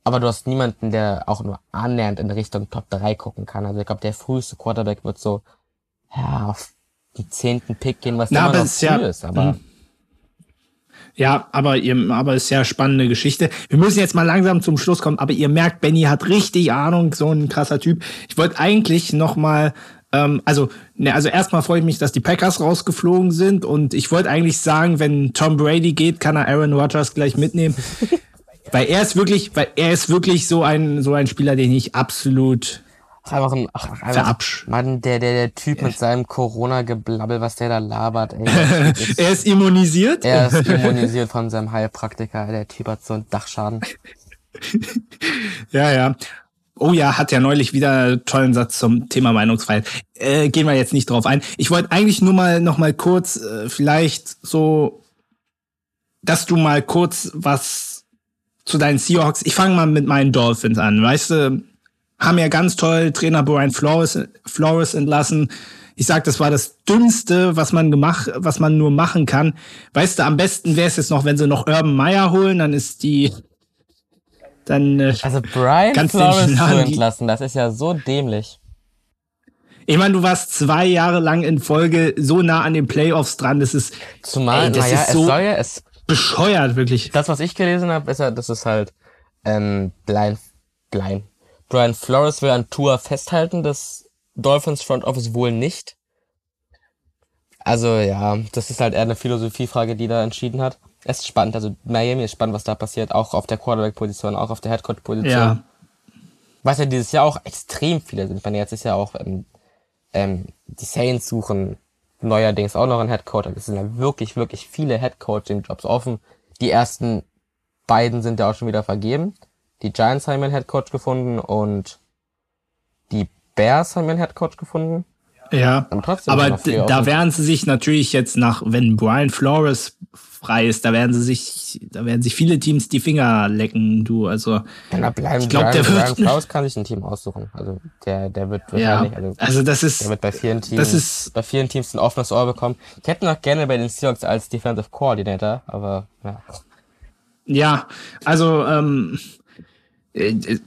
Aber du hast niemanden, der auch nur annähernd in Richtung Top 3 gucken kann. Also ich glaube, der früheste Quarterback wird so, ja, auf die zehnten Pick gehen, was Na, immer noch früh ja, ist, aber. Mh. Ja, aber ihr, aber ist ja spannende Geschichte. Wir müssen jetzt mal langsam zum Schluss kommen, aber ihr merkt, Benny hat richtig Ahnung, so ein krasser Typ. Ich wollte eigentlich noch mal ähm, also, ne, also erstmal freue ich mich, dass die Packers rausgeflogen sind und ich wollte eigentlich sagen, wenn Tom Brady geht, kann er Aaron Rodgers gleich mitnehmen. weil er ist wirklich, weil er ist wirklich so ein, so ein Spieler, den ich absolut einfach ein, ach, einfach, Mann, der, der, der Typ mit seinem Corona-Geblabbel, was der da labert, ey. Ist, er ist immunisiert? Er ist immunisiert von seinem Heilpraktiker. Der Typ hat so einen Dachschaden. ja, ja. Oh ja, hat ja neulich wieder einen tollen Satz zum Thema Meinungsfreiheit. Äh, gehen wir jetzt nicht drauf ein. Ich wollte eigentlich nur mal noch mal kurz äh, vielleicht so, dass du mal kurz was zu deinen Seahawks. Ich fange mal mit meinen Dolphins an. Weißt du, haben ja ganz toll Trainer Brian Flores, Flores entlassen. Ich sag, das war das Dümmste, was man gemacht, was man nur machen kann. Weißt du, am besten wäre es jetzt noch, wenn sie noch Urban Meyer holen, dann ist die dann äh, Also Brian Flores zu entlassen, das ist ja so dämlich. Ich meine, du warst zwei Jahre lang in Folge so nah an den Playoffs dran, das ist zumal ey, das naja, ist so ja, es, bescheuert wirklich. Das, was ich gelesen habe, ist ja, das ist halt ähm, blind, blind. Brian Flores will an Tour festhalten, das Dolphins Front Office wohl nicht. Also ja, das ist halt eher eine Philosophiefrage, die da entschieden hat. Es ist spannend, also Miami ist spannend, was da passiert, auch auf der Quarterback-Position, auch auf der Headcoach-Position. Ja. Was ja dieses Jahr auch extrem viele sind. Ich meine, jetzt ist ja auch ähm, ähm, die Saints suchen neuerdings auch noch einen Headcoach. Es sind ja wirklich, wirklich viele Headcoaching-Jobs offen. Die ersten beiden sind ja auch schon wieder vergeben. Die Giants haben einen Headcoach gefunden und die Bears haben einen Headcoach gefunden. Ja, aber da werden sie sich natürlich jetzt nach, wenn Brian Flores frei ist, da werden sie sich, da werden sich viele Teams die Finger lecken, du, also. Ja, bleiben, ich glaube, der wird. Brian Flores kann sich ein Team aussuchen, also der, der wird wahrscheinlich, ja, also, also das ist, der wird bei vielen Teams, das ist, bei vielen Teams ein offenes Ohr bekommen. Ich hätte noch gerne bei den Seahawks als Defensive Coordinator, aber, ja. Ja, also, ähm, äh,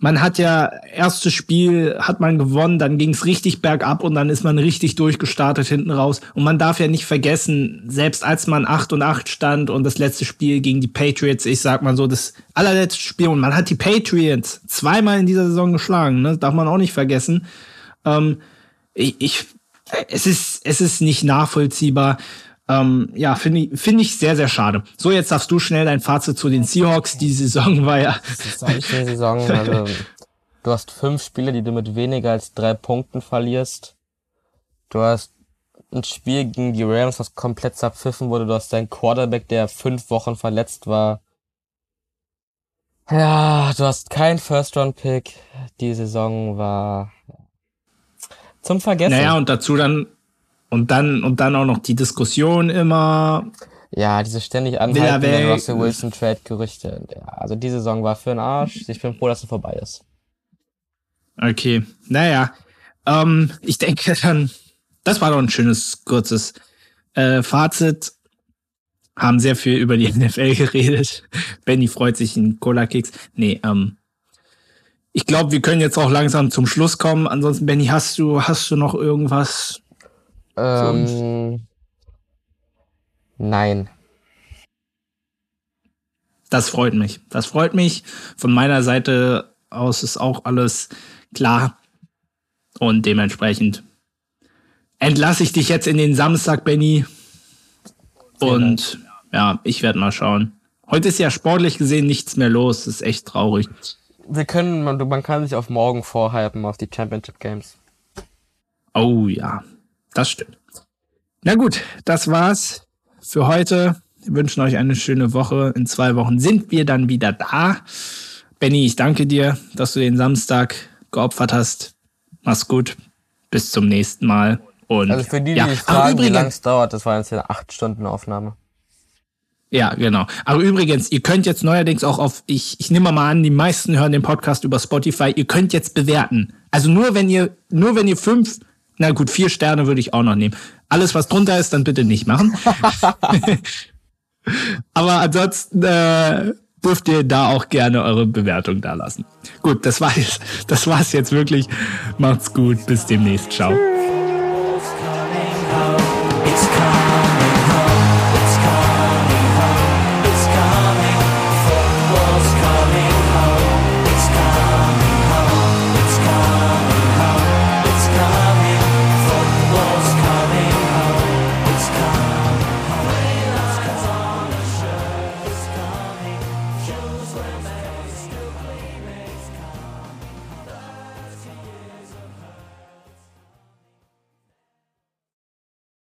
man hat ja erstes Spiel hat man gewonnen, dann ging es richtig bergab und dann ist man richtig durchgestartet hinten raus. Und man darf ja nicht vergessen, selbst als man 8 und 8 stand und das letzte Spiel gegen die Patriots, ich sag mal so, das allerletzte Spiel und man hat die Patriots zweimal in dieser Saison geschlagen, ne? darf man auch nicht vergessen. Ähm, ich, ich, es ist, es ist nicht nachvollziehbar. Ähm, ja, finde ich, finde ich sehr, sehr schade. So, jetzt darfst du schnell dein Fazit zu den Seahawks. Die Saison war ja. Eine Saison, also, du hast fünf Spiele, die du mit weniger als drei Punkten verlierst. Du hast ein Spiel gegen die Rams, das komplett zerpfiffen wurde. Du hast deinen Quarterback, der fünf Wochen verletzt war. Ja, du hast kein First-Round-Pick. Die Saison war zum Vergessen. Naja, und dazu dann und dann, und dann auch noch die Diskussion immer. Ja, diese ständig anhaltenden Russell Wilson Trade Gerüchte. Ja, also die Saison war für den Arsch. Ich bin froh, dass sie vorbei ist. Okay. Naja. Ähm, ich denke dann, das war doch ein schönes, kurzes äh, Fazit. Haben sehr viel über die NFL geredet. Benny freut sich in Cola-Kicks. Nee, ähm, ich glaube, wir können jetzt auch langsam zum Schluss kommen. Ansonsten, Benny, hast du, hast du noch irgendwas, ähm, nein. Das freut mich. Das freut mich. Von meiner Seite aus ist auch alles klar. Und dementsprechend entlasse ich dich jetzt in den Samstag, Benny. Und ja, ich werde mal schauen. Heute ist ja sportlich gesehen nichts mehr los. Das ist echt traurig. Wir können, man, man kann sich auf morgen vorhalten, auf die Championship Games. Oh ja, das stimmt. Na gut, das war's für heute. Wir wünschen euch eine schöne Woche. In zwei Wochen sind wir dann wieder da. Benny, ich danke dir, dass du den Samstag geopfert hast. Mach's gut. Bis zum nächsten Mal. Und, also für die, die ja. sich fragen, übrigens, wie lange es dauert, das war jetzt eine acht Stunden Aufnahme. Ja, genau. Aber übrigens, ihr könnt jetzt neuerdings auch auf, ich, ich nehme mal an, die meisten hören den Podcast über Spotify, ihr könnt jetzt bewerten. Also nur wenn ihr, nur wenn ihr fünf na gut, vier Sterne würde ich auch noch nehmen. Alles, was drunter ist, dann bitte nicht machen. Aber ansonsten äh, dürft ihr da auch gerne eure Bewertung da lassen. Gut, das war das war's jetzt wirklich. Macht's gut, bis demnächst. Ciao.